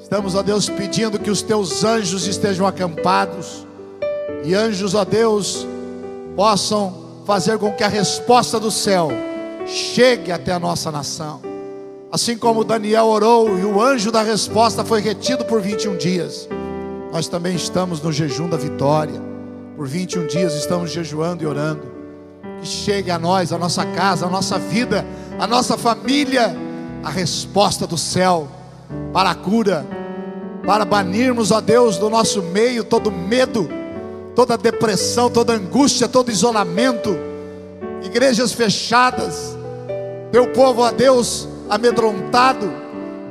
Estamos, ó Deus, pedindo que os teus anjos estejam acampados e anjos, ó Deus, possam fazer com que a resposta do céu chegue até a nossa nação. Assim como Daniel orou e o anjo da resposta foi retido por 21 dias, nós também estamos no jejum da vitória. Por 21 dias estamos jejuando e orando. Que chegue a nós, a nossa casa, a nossa vida, a nossa família, a resposta do céu para a cura, para banirmos a Deus do nosso meio todo medo, toda depressão, toda angústia, todo isolamento, igrejas fechadas, teu povo a Deus amedrontado.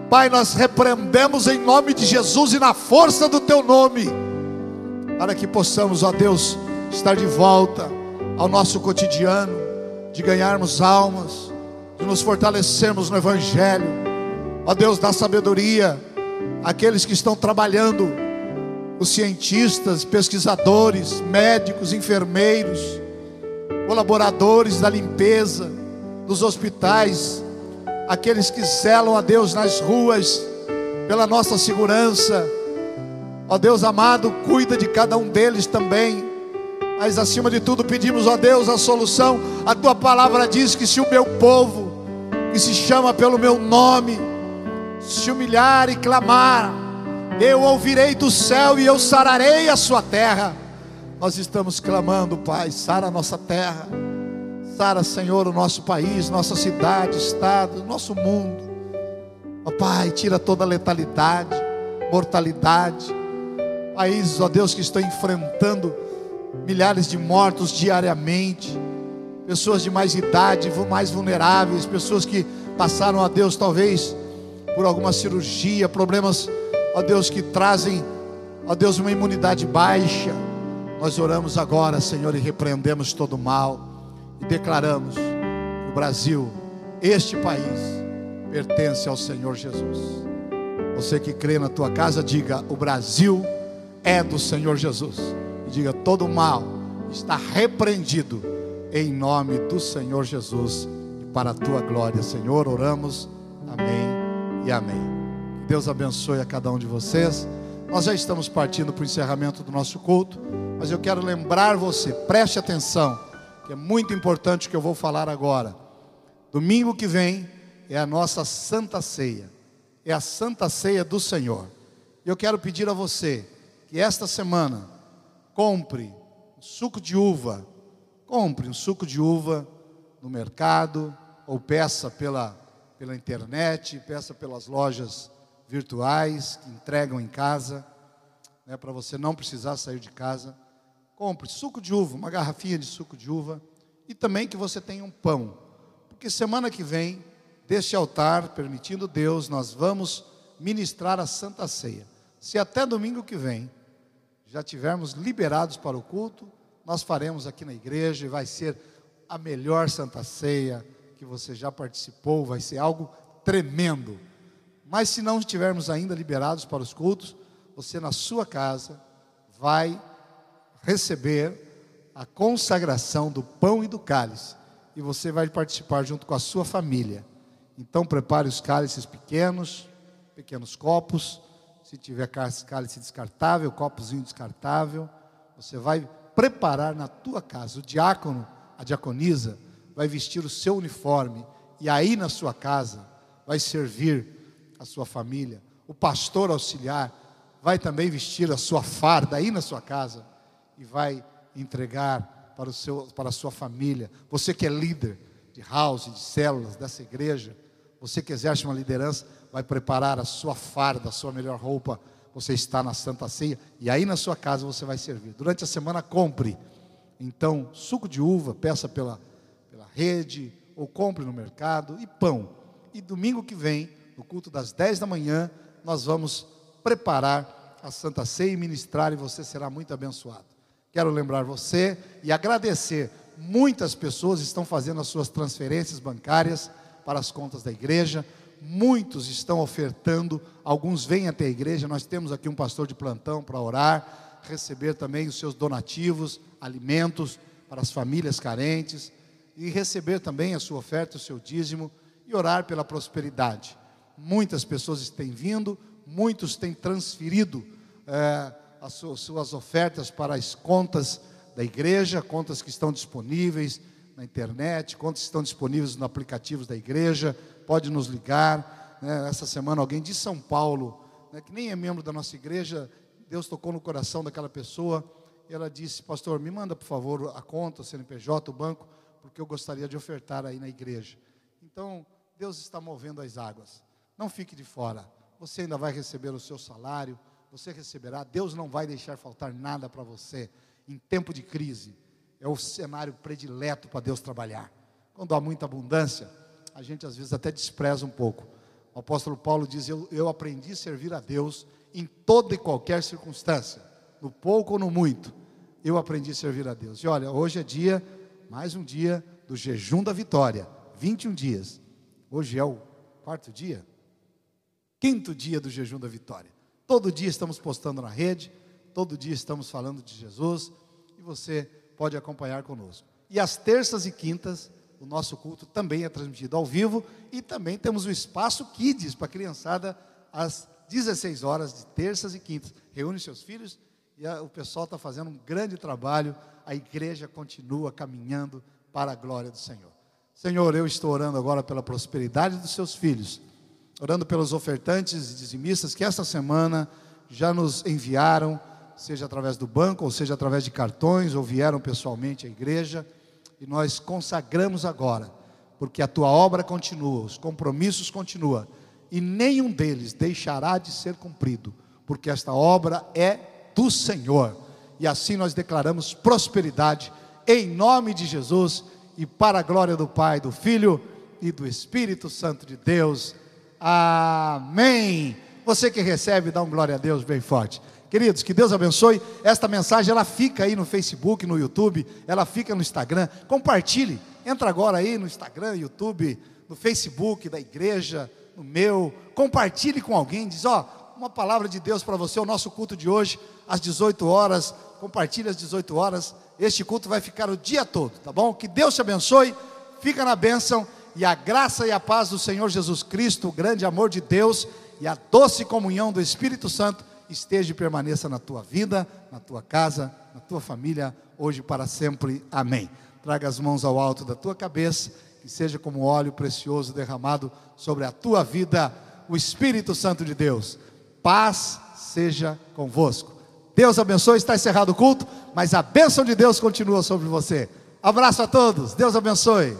Pai, nós repreendemos em nome de Jesus e na força do teu nome, para que possamos, ó Deus, estar de volta ao nosso cotidiano, de ganharmos almas, de nos fortalecermos no Evangelho. Ó Deus, dá sabedoria àqueles que estão trabalhando, os cientistas, pesquisadores, médicos, enfermeiros, colaboradores da limpeza, dos hospitais, aqueles que zelam a Deus nas ruas, pela nossa segurança. Ó Deus amado, cuida de cada um deles também. Mas acima de tudo pedimos, ó Deus, a solução. A tua palavra diz que se o meu povo, que se chama pelo meu nome, se humilhar e clamar, eu ouvirei do céu e eu sararei a sua terra. Nós estamos clamando, Pai, sara a nossa terra. Sara, Senhor, o nosso país, nossa cidade, estado, nosso mundo. Ó Pai, tira toda letalidade, mortalidade. Países, ó Deus, que estão enfrentando milhares de mortos diariamente. Pessoas de mais idade, mais vulneráveis, pessoas que passaram, ó Deus, talvez por alguma cirurgia, problemas, ó Deus, que trazem, ó Deus, uma imunidade baixa. Nós oramos agora, Senhor, e repreendemos todo o mal e declaramos o Brasil, este país, pertence ao Senhor Jesus. Você que crê na tua casa, diga: o Brasil é do Senhor Jesus. E diga: todo mal está repreendido em nome do Senhor Jesus e para a tua glória, Senhor. Oramos. Amém e amém. Que Deus abençoe a cada um de vocês. Nós já estamos partindo para o encerramento do nosso culto, mas eu quero lembrar você, preste atenção, que é muito importante o que eu vou falar agora. Domingo que vem é a nossa Santa Ceia, é a Santa Ceia do Senhor. Eu quero pedir a você que esta semana compre um suco de uva, compre um suco de uva no mercado ou peça pela, pela internet, peça pelas lojas virtuais que entregam em casa, né, para você não precisar sair de casa. Compre suco de uva, uma garrafinha de suco de uva e também que você tenha um pão, porque semana que vem, deste altar, permitindo Deus, nós vamos ministrar a Santa Ceia. Se até domingo que vem já tivermos liberados para o culto, nós faremos aqui na igreja e vai ser a melhor Santa Ceia que você já participou, vai ser algo tremendo. Mas se não estivermos ainda liberados para os cultos, você na sua casa vai receber a consagração do pão e do cálice e você vai participar junto com a sua família. Então prepare os cálices pequenos, pequenos copos, se tiver cálice descartável, copozinho descartável, você vai preparar na tua casa. O diácono, a diaconisa, vai vestir o seu uniforme e aí na sua casa vai servir a sua família. O pastor auxiliar vai também vestir a sua farda aí na sua casa e vai entregar para, o seu, para a sua família. Você que é líder de house, de células dessa igreja, você que exerce uma liderança, vai preparar a sua farda, a sua melhor roupa. Você está na Santa Ceia e aí na sua casa você vai servir. Durante a semana, compre. Então, suco de uva, peça pela, pela rede, ou compre no mercado, e pão. E domingo que vem, no culto das 10 da manhã, nós vamos preparar a Santa Ceia e ministrar, e você será muito abençoado. Quero lembrar você e agradecer. Muitas pessoas estão fazendo as suas transferências bancárias para as contas da igreja. Muitos estão ofertando, alguns vêm até a igreja. Nós temos aqui um pastor de plantão para orar, receber também os seus donativos, alimentos para as famílias carentes e receber também a sua oferta, o seu dízimo e orar pela prosperidade. Muitas pessoas têm vindo, muitos têm transferido é, as suas ofertas para as contas da igreja, contas que estão disponíveis na internet, contas que estão disponíveis nos aplicativos da igreja, pode nos ligar. Né? Essa semana alguém de São Paulo, né, que nem é membro da nossa igreja, Deus tocou no coração daquela pessoa, e ela disse, pastor, me manda por favor a conta, o CNPJ, o banco, porque eu gostaria de ofertar aí na igreja. Então, Deus está movendo as águas. Não fique de fora. Você ainda vai receber o seu salário, você receberá. Deus não vai deixar faltar nada para você em tempo de crise. É o cenário predileto para Deus trabalhar. Quando há muita abundância, a gente às vezes até despreza um pouco. O apóstolo Paulo diz: Eu, eu aprendi a servir a Deus em toda e qualquer circunstância, no pouco ou no muito. Eu aprendi a servir a Deus. E olha, hoje é dia, mais um dia do jejum da vitória 21 dias. Hoje é o quarto dia, quinto dia do jejum da vitória. Todo dia estamos postando na rede, todo dia estamos falando de Jesus e você pode acompanhar conosco. E às terças e quintas, o nosso culto também é transmitido ao vivo e também temos o espaço Kids para a criançada às 16 horas de terças e quintas. Reúne seus filhos e a, o pessoal está fazendo um grande trabalho. A igreja continua caminhando para a glória do Senhor. Senhor, eu estou orando agora pela prosperidade dos seus filhos orando pelos ofertantes e dizimistas que esta semana já nos enviaram, seja através do banco, ou seja através de cartões, ou vieram pessoalmente à igreja, e nós consagramos agora, porque a tua obra continua, os compromissos continuam, e nenhum deles deixará de ser cumprido, porque esta obra é do Senhor, e assim nós declaramos prosperidade, em nome de Jesus, e para a glória do Pai, do Filho e do Espírito Santo de Deus. Amém. Você que recebe, dá um glória a Deus bem forte. Queridos, que Deus abençoe. Esta mensagem ela fica aí no Facebook, no YouTube, ela fica no Instagram. Compartilhe. Entra agora aí no Instagram, YouTube, no Facebook da igreja, no meu. Compartilhe com alguém. Diz: Ó, oh, uma palavra de Deus para você. O nosso culto de hoje, às 18 horas. Compartilhe às 18 horas. Este culto vai ficar o dia todo, tá bom? Que Deus te abençoe. Fica na bênção e a graça e a paz do Senhor Jesus Cristo, o grande amor de Deus e a doce comunhão do Espírito Santo esteja e permaneça na tua vida, na tua casa, na tua família, hoje e para sempre. Amém. Traga as mãos ao alto da tua cabeça, que seja como óleo precioso derramado sobre a tua vida, o Espírito Santo de Deus. Paz seja convosco. Deus abençoe, está encerrado o culto, mas a bênção de Deus continua sobre você. Abraço a todos, Deus abençoe.